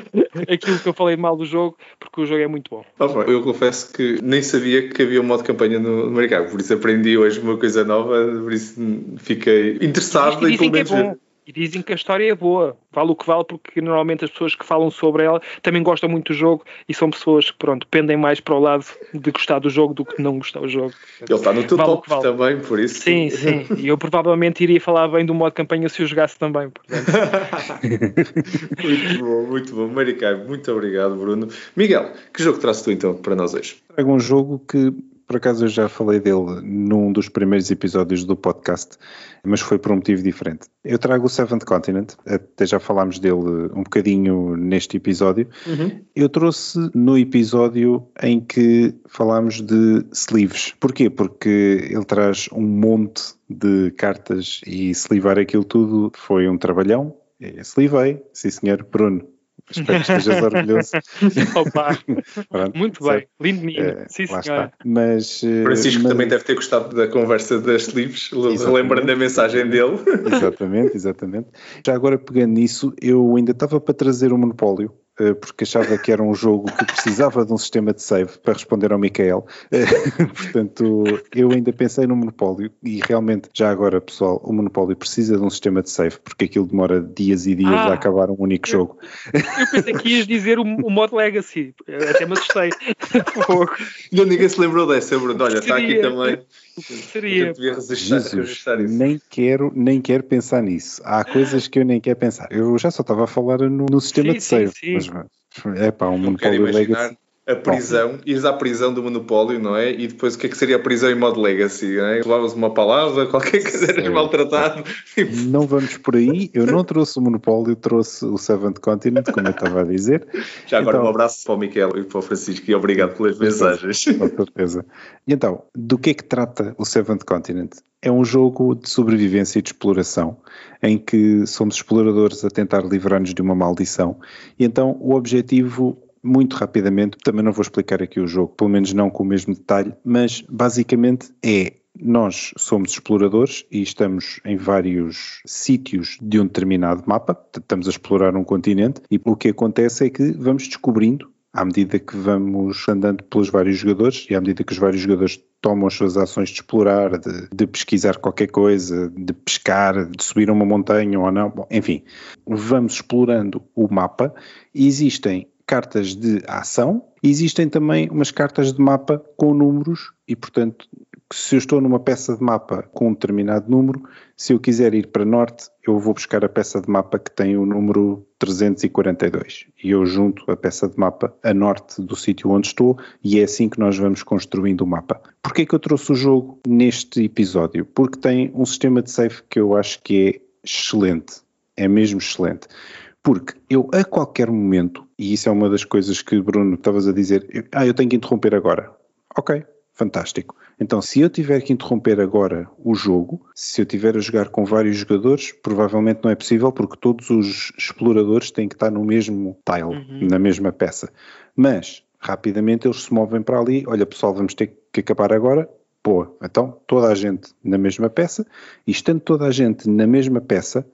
aquilo que eu falei mal do jogo, porque o jogo é muito bom. eu confesso que nem sabia que havia um modo de campanha no, mercado, por isso aprendi hoje uma coisa nova, por isso fiquei interessado em pelo menos. É e dizem que a história é boa, vale o que vale, porque normalmente as pessoas que falam sobre ela também gostam muito do jogo e são pessoas que, pronto, pendem mais para o lado de gostar do jogo do que não gostar do jogo. Ele está no teu vale top vale. também, por isso. Sim, sim. E eu provavelmente iria falar bem do modo campanha se o jogasse também. muito bom, muito bom. Maricai, muito obrigado, Bruno. Miguel, que jogo traz tu então para nós hoje? Trago um jogo que por acaso eu já falei dele num dos primeiros episódios do podcast, mas foi por um motivo diferente. Eu trago o Seventh Continent, até já falámos dele um bocadinho neste episódio. Uhum. Eu trouxe no episódio em que falámos de sleeves. Porquê? Porque ele traz um monte de cartas e sleevar aquilo tudo foi um trabalhão. Slivei, sim senhor, Bruno, Espero que estejas orgulhoso. Opa, Pronto, muito bem, lindo menino. É, Sim, senhora. Mas, eh, Francisco mas... também deve ter gostado da conversa das livros, lembrando a mensagem dele. Exatamente, exatamente. Já agora pegando nisso, eu ainda estava para trazer o monopólio eh, porque achava que era um jogo que precisava de um sistema de save para responder ao Micael. Eh, portanto, eu ainda pensei no Monopólio e realmente, já agora, pessoal, o Monopólio precisa de um sistema de save porque aquilo demora dias e dias ah, a acabar um único eu, jogo. Eu pensei que ias dizer o, o modo Legacy, até me assustei. Não, ninguém se lembrou dessa, Bruno. Olha, está aqui também. Seria. Jesus, nem quero, nem quero pensar nisso. Há coisas que eu nem quero pensar. Eu já só estava a falar no, no sistema sim, de save. Sim, sim. Mas, é pá, um monopólio legacy a prisão, Bom. ires à prisão do monopólio, não é? E depois o que é que seria a prisão em modo legacy? Não é? Levavas uma palavra, qualquer coisa, eras maltratado. Não vamos por aí, eu não trouxe o monopólio, trouxe o Seventh Continent, como eu estava a dizer. Já agora então, um abraço para o Miquel e para o Francisco e obrigado pelas mensagens. Com certeza. E então, do que é que trata o Seventh Continent? É um jogo de sobrevivência e de exploração, em que somos exploradores a tentar livrar-nos de uma maldição. E então o objetivo muito rapidamente, também não vou explicar aqui o jogo, pelo menos não com o mesmo detalhe, mas basicamente é nós somos exploradores e estamos em vários sítios de um determinado mapa, estamos a explorar um continente e o que acontece é que vamos descobrindo à medida que vamos andando pelos vários jogadores e à medida que os vários jogadores tomam as suas ações de explorar, de, de pesquisar qualquer coisa, de pescar, de subir uma montanha ou não, Bom, enfim, vamos explorando o mapa e existem cartas de ação, existem também umas cartas de mapa com números e, portanto, se eu estou numa peça de mapa com um determinado número, se eu quiser ir para norte, eu vou buscar a peça de mapa que tem o número 342 e eu junto a peça de mapa a norte do sítio onde estou e é assim que nós vamos construindo o mapa. Porquê que eu trouxe o jogo neste episódio? Porque tem um sistema de save que eu acho que é excelente, é mesmo excelente. Porque eu a qualquer momento, e isso é uma das coisas que Bruno estavas a dizer, ah, eu tenho que interromper agora. Ok, fantástico. Então, se eu tiver que interromper agora o jogo, se eu tiver a jogar com vários jogadores, provavelmente não é possível porque todos os exploradores têm que estar no mesmo tile, uhum. na mesma peça. Mas, rapidamente eles se movem para ali, olha pessoal, vamos ter que acabar agora, boa. Então, toda a gente na mesma peça, e estando toda a gente na mesma peça,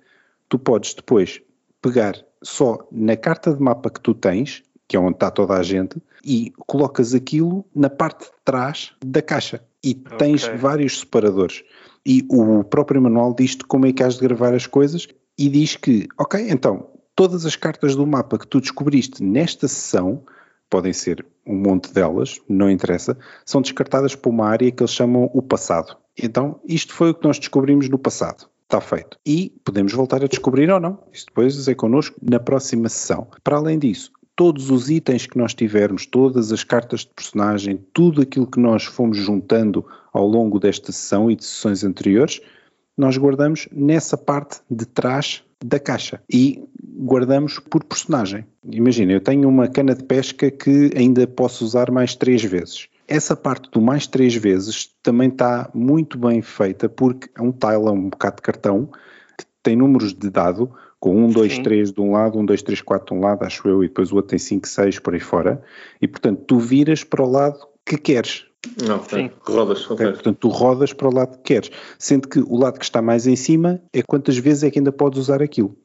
tu podes depois pegar só na carta de mapa que tu tens, que é onde está toda a gente, e colocas aquilo na parte de trás da caixa. E tens okay. vários separadores. E o próprio manual diz-te como é que has de gravar as coisas e diz que, ok, então, todas as cartas do mapa que tu descobriste nesta sessão, podem ser um monte delas, não interessa, são descartadas para uma área que eles chamam o passado. Então, isto foi o que nós descobrimos no passado está feito. E podemos voltar a descobrir ou não. Isto depois é connosco na próxima sessão. Para além disso, todos os itens que nós tivermos, todas as cartas de personagem, tudo aquilo que nós fomos juntando ao longo desta sessão e de sessões anteriores, nós guardamos nessa parte de trás da caixa e guardamos por personagem. Imagina, eu tenho uma cana de pesca que ainda posso usar mais três vezes. Essa parte do mais três vezes também está muito bem feita porque é um tile, é um bocado de cartão que tem números de dado com 1, 2, 3 de um lado, 1, 2, 3, 4 de um lado, acho eu, e depois o outro tem 5, 6 por aí fora. E portanto tu viras para o lado que queres. Não, sim. rodas. Okay. Portanto, tu rodas para o lado que queres. Sendo que o lado que está mais em cima é quantas vezes é que ainda podes usar aquilo.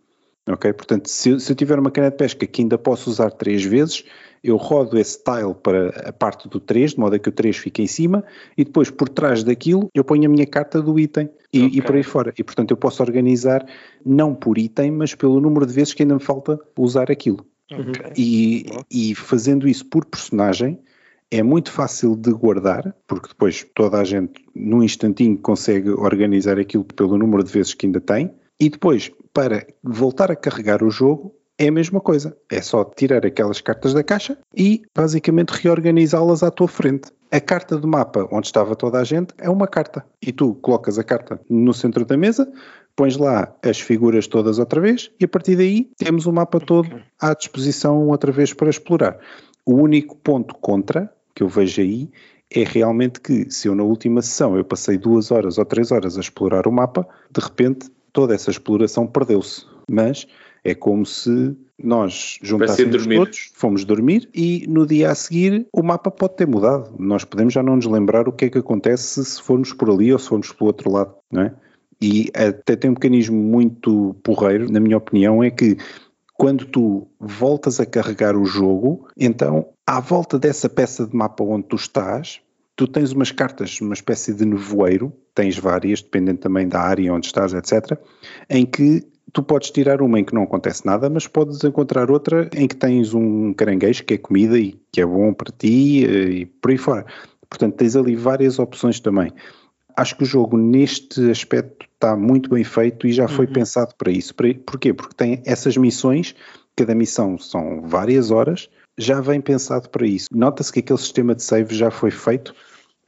Ok? Portanto, se, se eu tiver uma cana de pesca que ainda posso usar 3 vezes, eu rodo esse tile para a parte do 3, de modo a que o 3 fique em cima, e depois por trás daquilo eu ponho a minha carta do item e, okay. e, por aí fora. E portanto eu posso organizar não por item, mas pelo número de vezes que ainda me falta usar aquilo. Okay. E, e fazendo isso por personagem, é muito fácil de guardar, porque depois toda a gente num instantinho consegue organizar aquilo pelo número de vezes que ainda tem, e depois para voltar a carregar o jogo é a mesma coisa. É só tirar aquelas cartas da caixa e basicamente reorganizá-las à tua frente. A carta do mapa onde estava toda a gente é uma carta. E tu colocas a carta no centro da mesa, pões lá as figuras todas outra vez e a partir daí temos o mapa todo à disposição outra vez para explorar. O único ponto contra que eu vejo aí é realmente que se eu na última sessão eu passei duas horas ou três horas a explorar o mapa, de repente toda essa exploração perdeu-se. Mas é como se nós juntássemos todos, fomos dormir e no dia a seguir o mapa pode ter mudado. Nós podemos já não nos lembrar o que é que acontece se formos por ali ou se formos pelo outro lado, não é? E até tem um mecanismo muito porreiro, na minha opinião, é que quando tu voltas a carregar o jogo, então à volta dessa peça de mapa onde tu estás, tu tens umas cartas, uma espécie de nevoeiro, tens várias, dependendo também da área onde estás, etc., em que tu podes tirar uma em que não acontece nada, mas podes encontrar outra em que tens um caranguejo que é comida e que é bom para ti eh, e por aí fora. Portanto, tens ali várias opções também. Acho que o jogo neste aspecto está muito bem feito e já foi uhum. pensado para isso. Porquê? Porque tem essas missões, cada missão são várias horas, já vem pensado para isso. Nota-se que aquele sistema de save já foi feito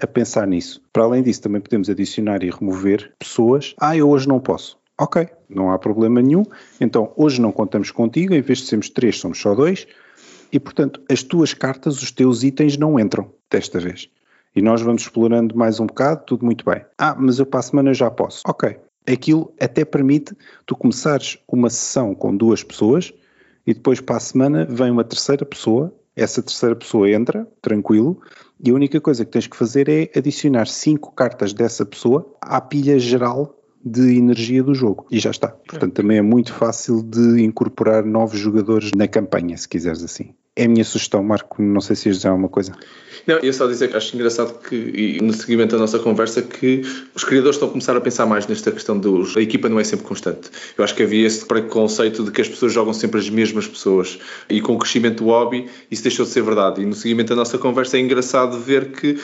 a pensar nisso. Para além disso, também podemos adicionar e remover pessoas. Ah, eu hoje não posso. Ok, não há problema nenhum. Então, hoje não contamos contigo, em vez de sermos três, somos só dois. E, portanto, as tuas cartas, os teus itens não entram desta vez. E nós vamos explorando mais um bocado, tudo muito bem. Ah, mas eu para a semana já posso. Ok. Aquilo até permite tu começares uma sessão com duas pessoas e depois para a semana vem uma terceira pessoa. Essa terceira pessoa entra, tranquilo, e a única coisa que tens que fazer é adicionar cinco cartas dessa pessoa à pilha geral de energia do jogo e já está. Portanto, também é muito fácil de incorporar novos jogadores na campanha, se quiseres assim. É a minha sugestão, Marco. Não sei se ias dizer alguma coisa. Não, eu só dizer que acho engraçado que, no seguimento da nossa conversa, que os criadores estão a começar a pensar mais nesta questão dos. A equipa não é sempre constante. Eu acho que havia esse preconceito de que as pessoas jogam sempre as mesmas pessoas. E com o crescimento do hobby, isso deixou de ser verdade. E no seguimento da nossa conversa é engraçado ver que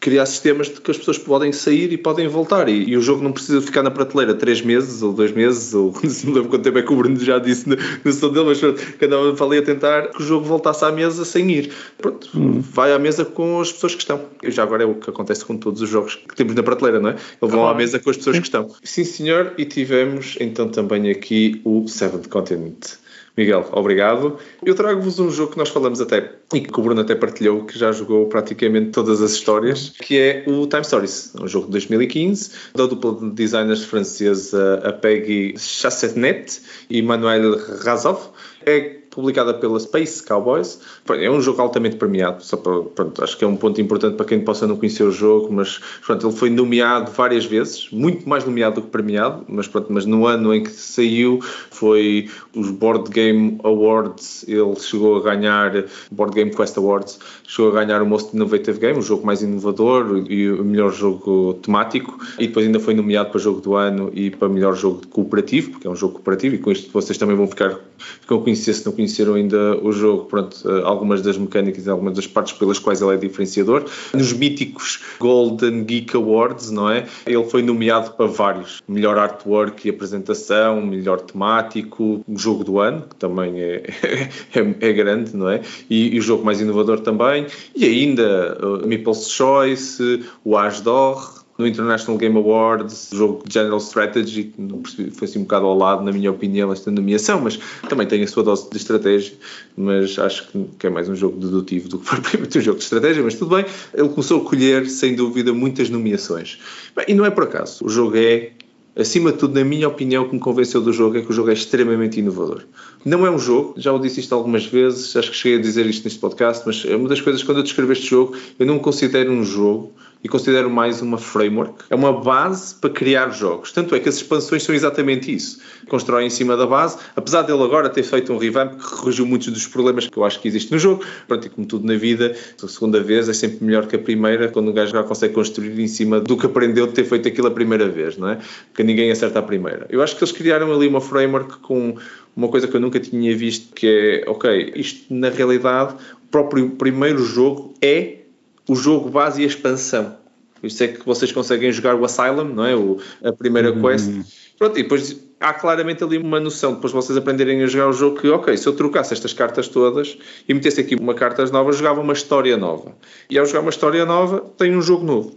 criar sistemas de que as pessoas podem sair e podem voltar. E, e, o jogo não precisa ficar na prateleira três meses ou dois meses, ou não lembro quanto tempo é que o Bruno já disse no, som dele, mas quando falei a tentar que o jogo voltasse à mesa sem ir. Pronto, hum. vai à mesa com as pessoas que estão. E já agora é o que acontece com todos os jogos que temos na prateleira, não é? Eles vão ah, à mesa com as pessoas sim. que estão. Sim, senhor, e tivemos então também aqui o Seventh Continent. Miguel, obrigado. Eu trago-vos um jogo que nós falamos até e que o Bruno até partilhou, que já jogou praticamente todas as histórias, que é o Time Stories, um jogo de 2015, da dupla de designers francesa Peggy Chassetnet e Manuel Razov. É publicada pela Space Cowboys. É um jogo altamente premiado, só para, pronto, acho que é um ponto importante para quem possa não conhecer o jogo, mas pronto, ele foi nomeado várias vezes, muito mais nomeado do que premiado, mas, pronto, mas no ano em que saiu foi os Board Game Awards, ele chegou a ganhar, Board Game Quest Awards, chegou a ganhar o Most Innovative Game, o jogo mais inovador e o melhor jogo temático, e depois ainda foi nomeado para jogo do ano e para melhor jogo cooperativo, porque é um jogo cooperativo, e com isto vocês também vão ficar, ficam a conhecer se não conhecer conheceram ainda o jogo, pronto, eh, algumas das mecânicas e algumas das partes pelas quais ele é diferenciador. Nos míticos Golden Geek Awards, não é? Ele foi nomeado para vários. Melhor artwork e apresentação, melhor temático, jogo do ano, que também é, é, é grande, não é? E, e, o jogo mais inovador também. E ainda uh, Choice, o Asdor, no International Game Awards, jogo de General Strategy, não percebi, foi assim um bocado ao lado, na minha opinião, esta nomeação, mas também tem a sua dose de estratégia, mas acho que é mais um jogo dedutivo do que propriamente um jogo de estratégia, mas tudo bem, ele começou a colher, sem dúvida, muitas nomeações. Bem, e não é por acaso, o jogo é, acima de tudo, na minha opinião, o que me convenceu do jogo é que o jogo é extremamente inovador. Não é um jogo, já o disse isto algumas vezes, acho que cheguei a dizer isto neste podcast, mas é uma das coisas, quando eu descrevo este jogo, eu não considero um jogo, e considero mais uma framework. É uma base para criar jogos. Tanto é que as expansões são exatamente isso. Constroem em cima da base, apesar dele agora ter feito um revamp que corrigiu muitos dos problemas que eu acho que existem no jogo. Pronto, e como tudo na vida, a segunda vez é sempre melhor que a primeira, quando o gajo já consegue construir em cima do que aprendeu de ter feito aquilo a primeira vez, não é? Porque ninguém acerta a primeira. Eu acho que eles criaram ali uma framework com uma coisa que eu nunca tinha visto, que é, ok, isto na realidade, o próprio primeiro jogo é o jogo base e a expansão. Isso é que vocês conseguem jogar o Asylum, não é? O, a primeira uhum. quest. Pronto, e depois há claramente ali uma noção, depois vocês aprenderem a jogar o jogo, que ok, se eu trocasse estas cartas todas e metesse aqui uma cartas nova, jogava uma história nova. E ao jogar uma história nova, tenho um jogo novo.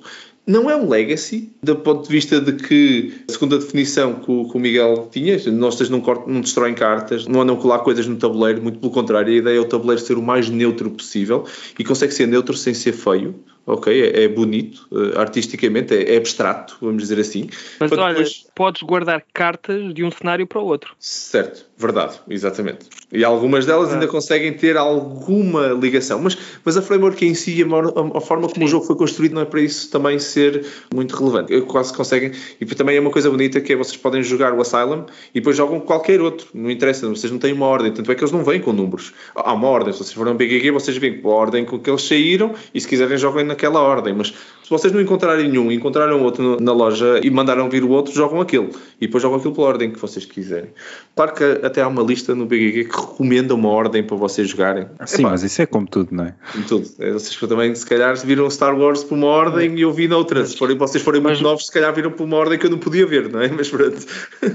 Não é um legacy, do ponto de vista de que, segundo a definição que o, que o Miguel tinha, nós não, não destroem cartas, não andam a colar coisas no tabuleiro, muito pelo contrário, a ideia é o tabuleiro ser o mais neutro possível e consegue ser neutro sem ser feio ok, é, é bonito, uh, artisticamente, é, é, abstrato, vamos dizer assim. Mas olha, depois... podes guardar cartas de um cenário para o outro. Certo, verdade, exatamente. E algumas delas ah. ainda conseguem ter alguma ligação, mas, mas a framework em si, a, a forma como Sim. o jogo foi construído, não é para isso também ser muito relevante. Eu quase conseguem, e também é uma coisa bonita que é vocês podem jogar o Asylum e depois jogam qualquer outro, não interessa, vocês não têm uma ordem, tanto é que eles não vêm com números. Há uma ordem, se vocês forem um BGG, vocês vêm com a ordem com que eles saíram e se quiserem jogam na naquela ordem, mas se vocês não encontrarem nenhum, encontraram outro na loja e mandaram vir o outro, jogam aquele. E depois jogam aquilo pela ordem que vocês quiserem. Claro que até há uma lista no BGG que recomenda uma ordem para vocês jogarem. Sim, Epá, mas isso é como tudo, não é? Como tudo. É, vocês também, se calhar, viram Star Wars por uma ordem e eu vi noutra. Se forem, vocês forem muito mas... novos, se calhar viram por uma ordem que eu não podia ver, não é? Mas pronto.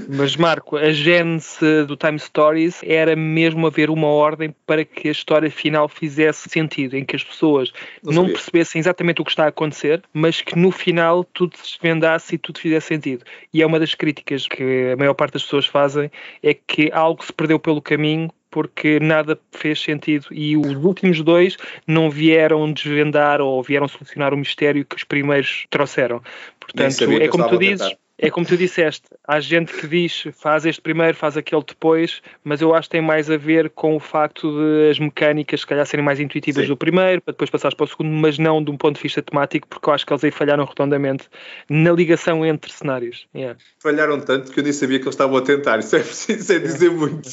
Mas Marco, a gênese do Time Stories era mesmo haver uma ordem para que a história final fizesse sentido, em que as pessoas não, não percebessem exatamente o que está a acontecer, mas que no final tudo se vendasse e tudo fizesse sentido. E é uma das críticas que a maior parte das pessoas fazem, é que algo se perdeu pelo caminho porque nada fez sentido e os últimos dois não vieram desvendar ou vieram solucionar o mistério que os primeiros trouxeram. Portanto, é como tu dizes, é como tu disseste, há gente que diz faz este primeiro, faz aquele depois, mas eu acho que tem mais a ver com o facto de as mecânicas se calhar serem mais intuitivas Sim. do primeiro, para depois passares para o segundo, mas não de um ponto de vista temático, porque eu acho que eles aí falharam redondamente na ligação entre cenários. Yeah. Falharam tanto que eu nem sabia que eles estavam a tentar, isso é preciso é dizer muito.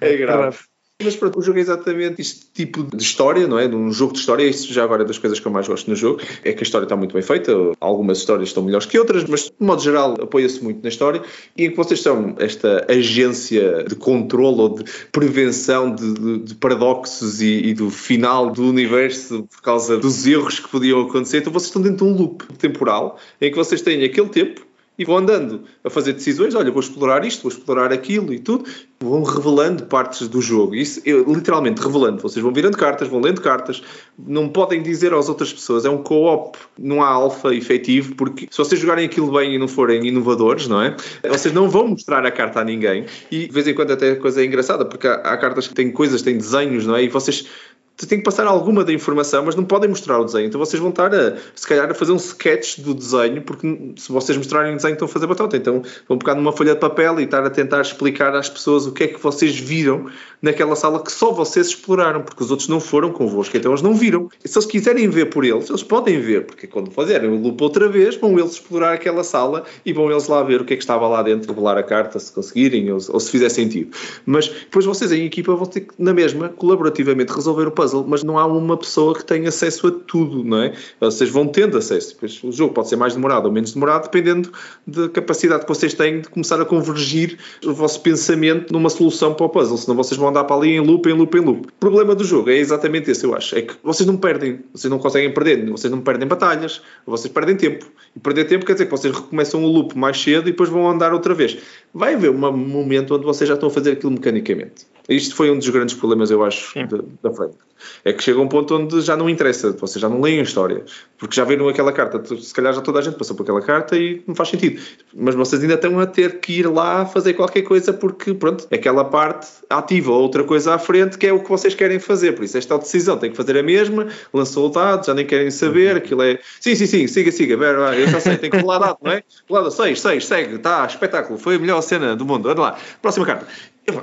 É, é grave. Mas pronto, o jogo é exatamente este tipo de história, não é? De um jogo de história, isso já agora é das coisas que eu mais gosto no jogo, é que a história está muito bem feita, algumas histórias estão melhores que outras, mas de modo geral apoia-se muito na história. E em que vocês são esta agência de controle ou de prevenção de, de, de paradoxos e, e, do final do universo por causa dos erros que podiam acontecer, então vocês estão dentro de um loop temporal em que vocês têm aquele tempo e vão andando a fazer decisões, olha, vou explorar isto, vou explorar aquilo e tudo, vão revelando partes do jogo, isso eu, literalmente revelando, vocês vão virando cartas, vão lendo cartas, não podem dizer às outras pessoas, é um co-op, não há alfa efetivo, porque se vocês jogarem aquilo bem e não forem inovadores, não é? Vocês não vão mostrar a carta a ninguém, e de vez em quando até a coisa é engraçada, porque há, há cartas que têm coisas, têm desenhos, não é? E vocês têm que passar alguma da informação, mas não podem mostrar o desenho. Então vocês vão estar, a, se calhar, a fazer um sketch do desenho, porque se vocês mostrarem o desenho estão a fazer batota. Então vão pegar numa folha de papel e estar a tentar explicar às pessoas o que é que vocês viram naquela sala que só vocês exploraram, porque os outros não foram convosco, então eles não viram. E se eles quiserem ver por eles, eles podem ver, porque quando fazerem o loop outra vez, vão eles explorar aquela sala e vão eles lá ver o que é que estava lá dentro, revelar a carta, se conseguirem ou, ou se fizer sentido. Mas depois vocês em equipa vão ter que, na mesma, colaborativamente, resolver o puzzle, mas não há uma pessoa que tenha acesso a tudo, não é? Vocês vão tendo acesso. O jogo pode ser mais demorado ou menos demorado, dependendo da capacidade que vocês têm de começar a convergir o vosso pensamento numa solução para o puzzle, senão vocês vão andar para ali em loop, em loop, em loop. O problema do jogo é exatamente esse, eu acho. É que vocês não perdem, vocês não conseguem perder, vocês não perdem batalhas, vocês perdem tempo. E perder tempo quer dizer que vocês recomeçam o loop mais cedo e depois vão andar outra vez. Vai haver um momento onde vocês já estão a fazer aquilo mecanicamente. Isto foi um dos grandes problemas, eu acho, da, da frente. É que chega um ponto onde já não interessa, vocês já não leem a história, porque já viram aquela carta, se calhar já toda a gente passou por aquela carta e não faz sentido. Mas vocês ainda estão a ter que ir lá fazer qualquer coisa porque, pronto, aquela parte ativa outra coisa à frente que é o que vocês querem fazer. Por isso, esta decisão tem que fazer a mesma, lançou o dado, já nem querem saber, aquilo é. Sim, sim, sim, siga, siga, eu já sei, tem que rolar dado, não é? Rolada 6, 6, segue, tá, espetáculo, foi a melhor cena do mundo, anda lá. Próxima carta.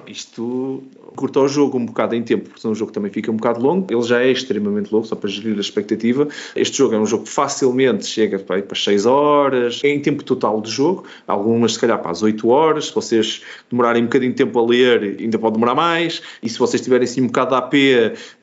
Isto curta o jogo um bocado em tempo, porque senão o jogo também fica um bocado longo. Ele já é extremamente longo, só para gerir a expectativa. Este jogo é um jogo que facilmente chega para, para 6 horas, é em tempo total de jogo, algumas se calhar para as 8 horas. Se vocês demorarem um bocadinho de tempo a ler, ainda pode demorar mais. E se vocês tiverem assim um bocado de AP,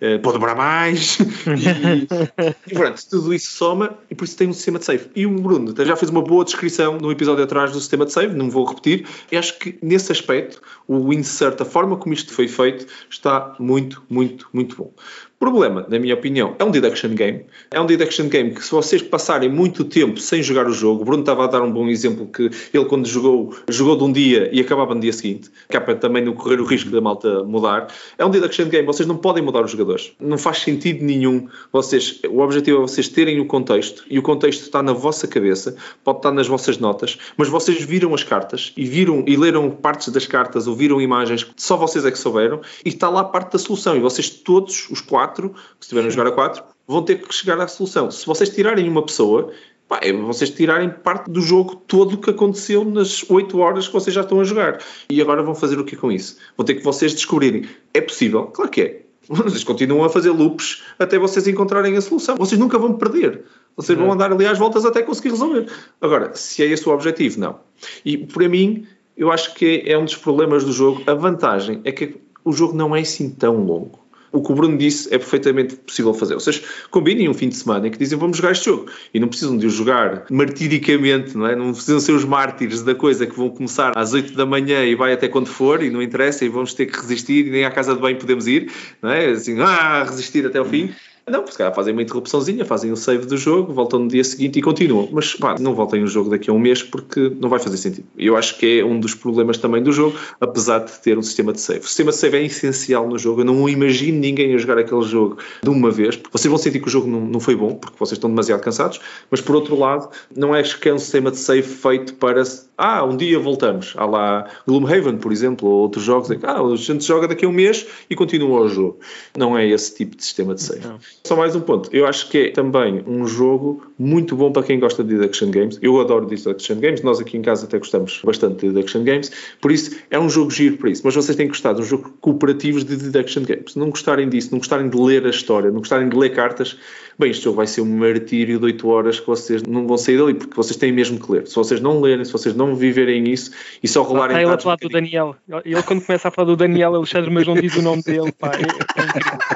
eh, pode demorar mais. e, e pronto, tudo isso soma e por isso tem um sistema de save. E o Bruno já fez uma boa descrição no episódio atrás do sistema de save, não vou repetir. E acho que nesse aspecto o Win insert, a forma como isto foi feito, está muito, muito, muito bom. Problema, na minha opinião, é um deduction game. É um deduction game que, se vocês passarem muito tempo sem jogar o jogo, Bruno estava a dar um bom exemplo que ele, quando jogou, jogou de um dia e acabava no dia seguinte, que é para também não correr o risco da malta mudar. É um deduction game, vocês não podem mudar os jogadores. Não faz sentido nenhum. Vocês, o objetivo é vocês terem o contexto e o contexto está na vossa cabeça, pode estar nas vossas notas, mas vocês viram as cartas e viram e leram partes das cartas ou viram imagens que só vocês é que souberam e está lá parte da solução e vocês todos, os quatro, 4, que estiverem a jogar a 4, vão ter que chegar à solução. Se vocês tirarem uma pessoa, pá, é vocês tirarem parte do jogo todo o que aconteceu nas 8 horas que vocês já estão a jogar. E agora vão fazer o que com isso? Vão ter que vocês descobrirem. É possível? Claro que é. Vocês continuam a fazer loops até vocês encontrarem a solução. Vocês nunca vão perder. Vocês vão andar ali às voltas até conseguir resolver. Agora, se é esse o objetivo, não. E para mim, eu acho que é um dos problemas do jogo. A vantagem é que o jogo não é assim tão longo o que o Bruno disse é perfeitamente possível fazer. Vocês combinem um fim de semana em que dizem vamos jogar este jogo e não precisam de o jogar martiricamente, não é? Não precisam ser os mártires da coisa que vão começar às 8 da manhã e vai até quando for e não interessa e vamos ter que resistir e nem à casa de bem podemos ir, não é? Assim, ah, resistir até ao fim. Não, porque se calhar fazem uma interrupçãozinha, fazem o save do jogo, voltam no dia seguinte e continuam. Mas pá, não voltem o jogo daqui a um mês porque não vai fazer sentido. Eu acho que é um dos problemas também do jogo, apesar de ter um sistema de save. O sistema de save é essencial no jogo. Eu não imagino ninguém a jogar aquele jogo de uma vez, porque vocês vão sentir que o jogo não, não foi bom, porque vocês estão demasiado cansados, mas por outro lado, não é que é um sistema de save feito para ah, um dia voltamos. Há lá Gloomhaven, por exemplo, ou outros jogos, em que ah, a gente joga daqui a um mês e continua o jogo. Não é esse tipo de sistema de save. Não. Só mais um ponto. Eu acho que é também um jogo muito bom para quem gosta de deduction games. Eu adoro deduction games. Nós aqui em casa até gostamos bastante de deduction games. Por isso, é um jogo giro para isso. Mas vocês têm que gostar de um jogo cooperativo de deduction games. Se não gostarem disso, não gostarem de ler a história, não gostarem de ler cartas, bem, este jogo vai ser um martírio de 8 horas que vocês não vão sair dali, porque vocês têm mesmo que ler. Se vocês não lerem, se vocês não viverem isso e só rolarem... Ah, ele a falar do Daniel. Ele quando começa a falar do Daniel Alexandre, mas não diz o nome dele, pá. É, é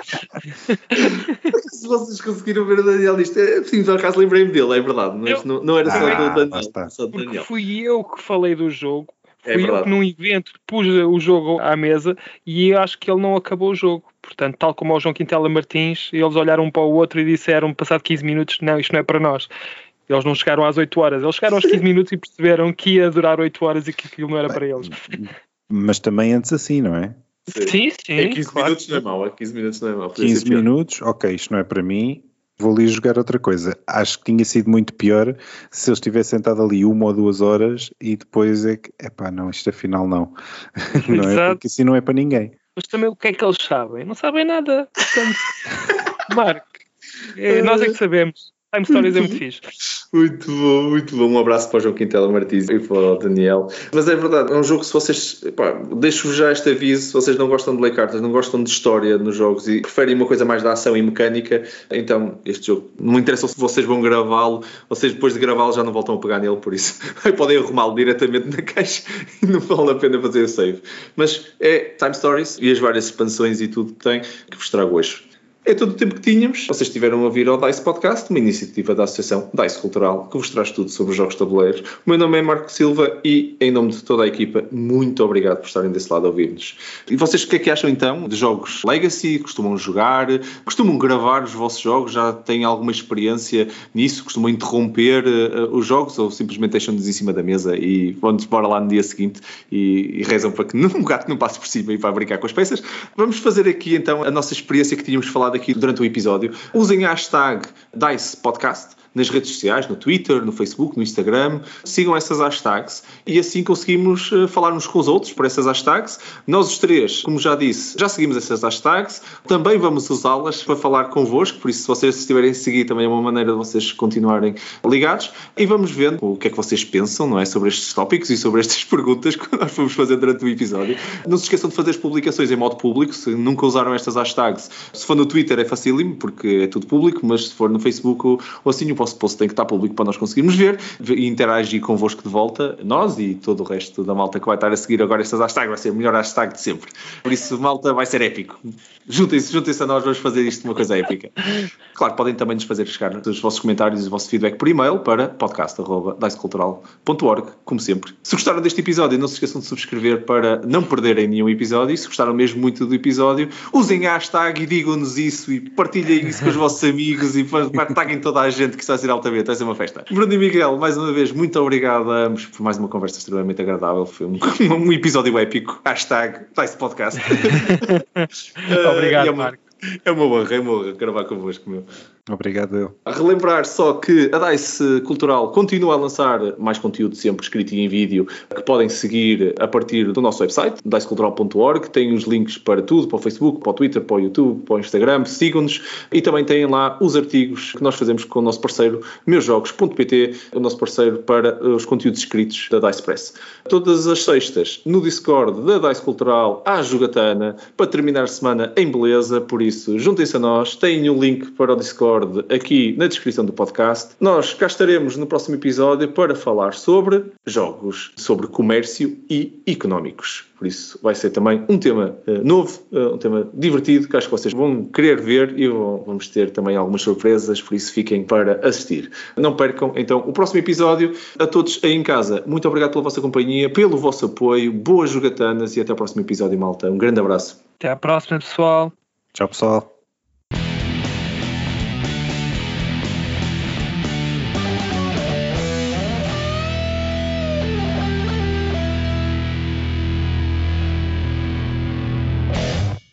se vocês conseguiram ver o Daniel nisto, é, sim, por acaso lembrei-me dele, é verdade. Mas eu... não, não era só ah, do Daniel. Só do Daniel. fui eu que falei do jogo. É fui eu que num evento pus o jogo à mesa e acho que ele não acabou o jogo. Portanto, tal como o João Quintela Martins, eles olharam um para o outro e disseram, passado 15 minutos, não, isto não é para nós. Eles não chegaram às 8 horas, eles chegaram aos 15 minutos e perceberam que ia durar 8 horas e que aquilo não era para eles. Mas também antes assim, não é? Sim, sim. É 15 claro. minutos não é mau, é 15 minutos não é mau. 15 minutos, ok, isto não é para mim, vou ali jogar outra coisa. Acho que tinha sido muito pior se eu estivesse sentado ali uma ou duas horas e depois é que, epá, não, isto afinal não. não é porque assim não é para ninguém. Mas também o que é que eles sabem? Não sabem nada. Portanto, Marco, é, nós é que sabemos. Time Stories é muito fixe. Muito bom, muito bom. Um abraço para o João Quintela Martins e para o Daniel. Mas é verdade, é um jogo que se vocês. deixo-vos já este aviso: se vocês não gostam de ler cartas, não gostam de história nos jogos e preferem uma coisa mais da ação e mecânica, então este jogo não interessa se vocês vão gravá-lo, vocês depois de gravá-lo já não voltam a pegar nele, por isso podem arrumá-lo diretamente na caixa e não vale a pena fazer o save. Mas é Time Stories e as várias expansões e tudo que tem que vos trago hoje. É todo o tempo que tínhamos. Vocês estiveram a ouvir ao DICE Podcast, uma iniciativa da Associação DICE Cultural, que vos traz tudo sobre os jogos tabuleiros. O meu nome é Marco Silva e, em nome de toda a equipa, muito obrigado por estarem desse lado a ouvir-nos. E vocês o que é que acham então de jogos Legacy? Costumam jogar? Costumam gravar os vossos jogos? Já têm alguma experiência nisso? Costumam interromper uh, os jogos ou simplesmente deixam-nos em cima da mesa e vão-nos embora lá no dia seguinte e, e rezam para que um gato não passe por cima e para brincar com as peças? Vamos fazer aqui então a nossa experiência que tínhamos falado aqui durante o episódio. Usem a hashtag DICE Podcast nas redes sociais, no Twitter, no Facebook, no Instagram. Sigam essas hashtags e assim conseguimos uh, falar uns com os outros por essas hashtags. Nós os três, como já disse, já seguimos essas hashtags. Também vamos usá-las para falar convosco, por isso se vocês estiverem a seguir também é uma maneira de vocês continuarem ligados e vamos vendo o que é que vocês pensam, não é, sobre estes tópicos e sobre estas perguntas que nós vamos fazer durante o episódio. Não se esqueçam de fazer as publicações em modo público, se nunca usaram estas hashtags. Se for no Twitter é facílimo, porque é tudo público, mas se for no Facebook ou assim, o vosso post tem que estar público para nós conseguirmos ver e interagir convosco de volta, nós e todo o resto da malta que vai estar a seguir agora estas hashtags, vai ser o melhor hashtag de sempre. Por isso, malta, vai ser épico. Juntem-se, juntem-se a nós, vamos fazer isto uma coisa épica. Claro, podem também nos fazer chegar os vossos comentários e o vosso feedback por e-mail para podcast.dicecultural.org, como sempre. Se gostaram deste episódio, não se esqueçam de subscrever para não perderem nenhum episódio. E se gostaram mesmo muito do episódio, usem a hashtag e digam-nos isso e partilhem isso com os vossos amigos e taguem toda a gente que a ser altamente, vai ser uma festa. Bruno e Miguel, mais uma vez, muito obrigado a ambos por mais uma conversa extremamente agradável. Foi um, um episódio épico. Hashtag Dice Podcast. obrigado, uh, Marco. É uma honra, é uma honra gravar convosco, meu. Obrigado. A relembrar só que a DICE Cultural continua a lançar mais conteúdo sempre escrito e em vídeo que podem seguir a partir do nosso website, dicecultural.org. Tem os links para tudo, para o Facebook, para o Twitter, para o YouTube, para o Instagram. Sigam-nos e também têm lá os artigos que nós fazemos com o nosso parceiro meusjogos.pt, o nosso parceiro para os conteúdos escritos da DICE Press. Todas as sextas no Discord da DICE Cultural à jogatana para terminar a semana em beleza. Por isso, juntem-se a nós, têm o um link para o Discord Discord aqui na descrição do podcast. Nós cá estaremos no próximo episódio para falar sobre jogos, sobre comércio e económicos. Por isso vai ser também um tema uh, novo, uh, um tema divertido, que acho que vocês vão querer ver e vão, vamos ter também algumas surpresas, por isso fiquem para assistir. Não percam então o próximo episódio. A todos aí em casa, muito obrigado pela vossa companhia, pelo vosso apoio, boas jogatanas e até o próximo episódio, malta. Um grande abraço. Até à próxima, pessoal. Tchau, pessoal.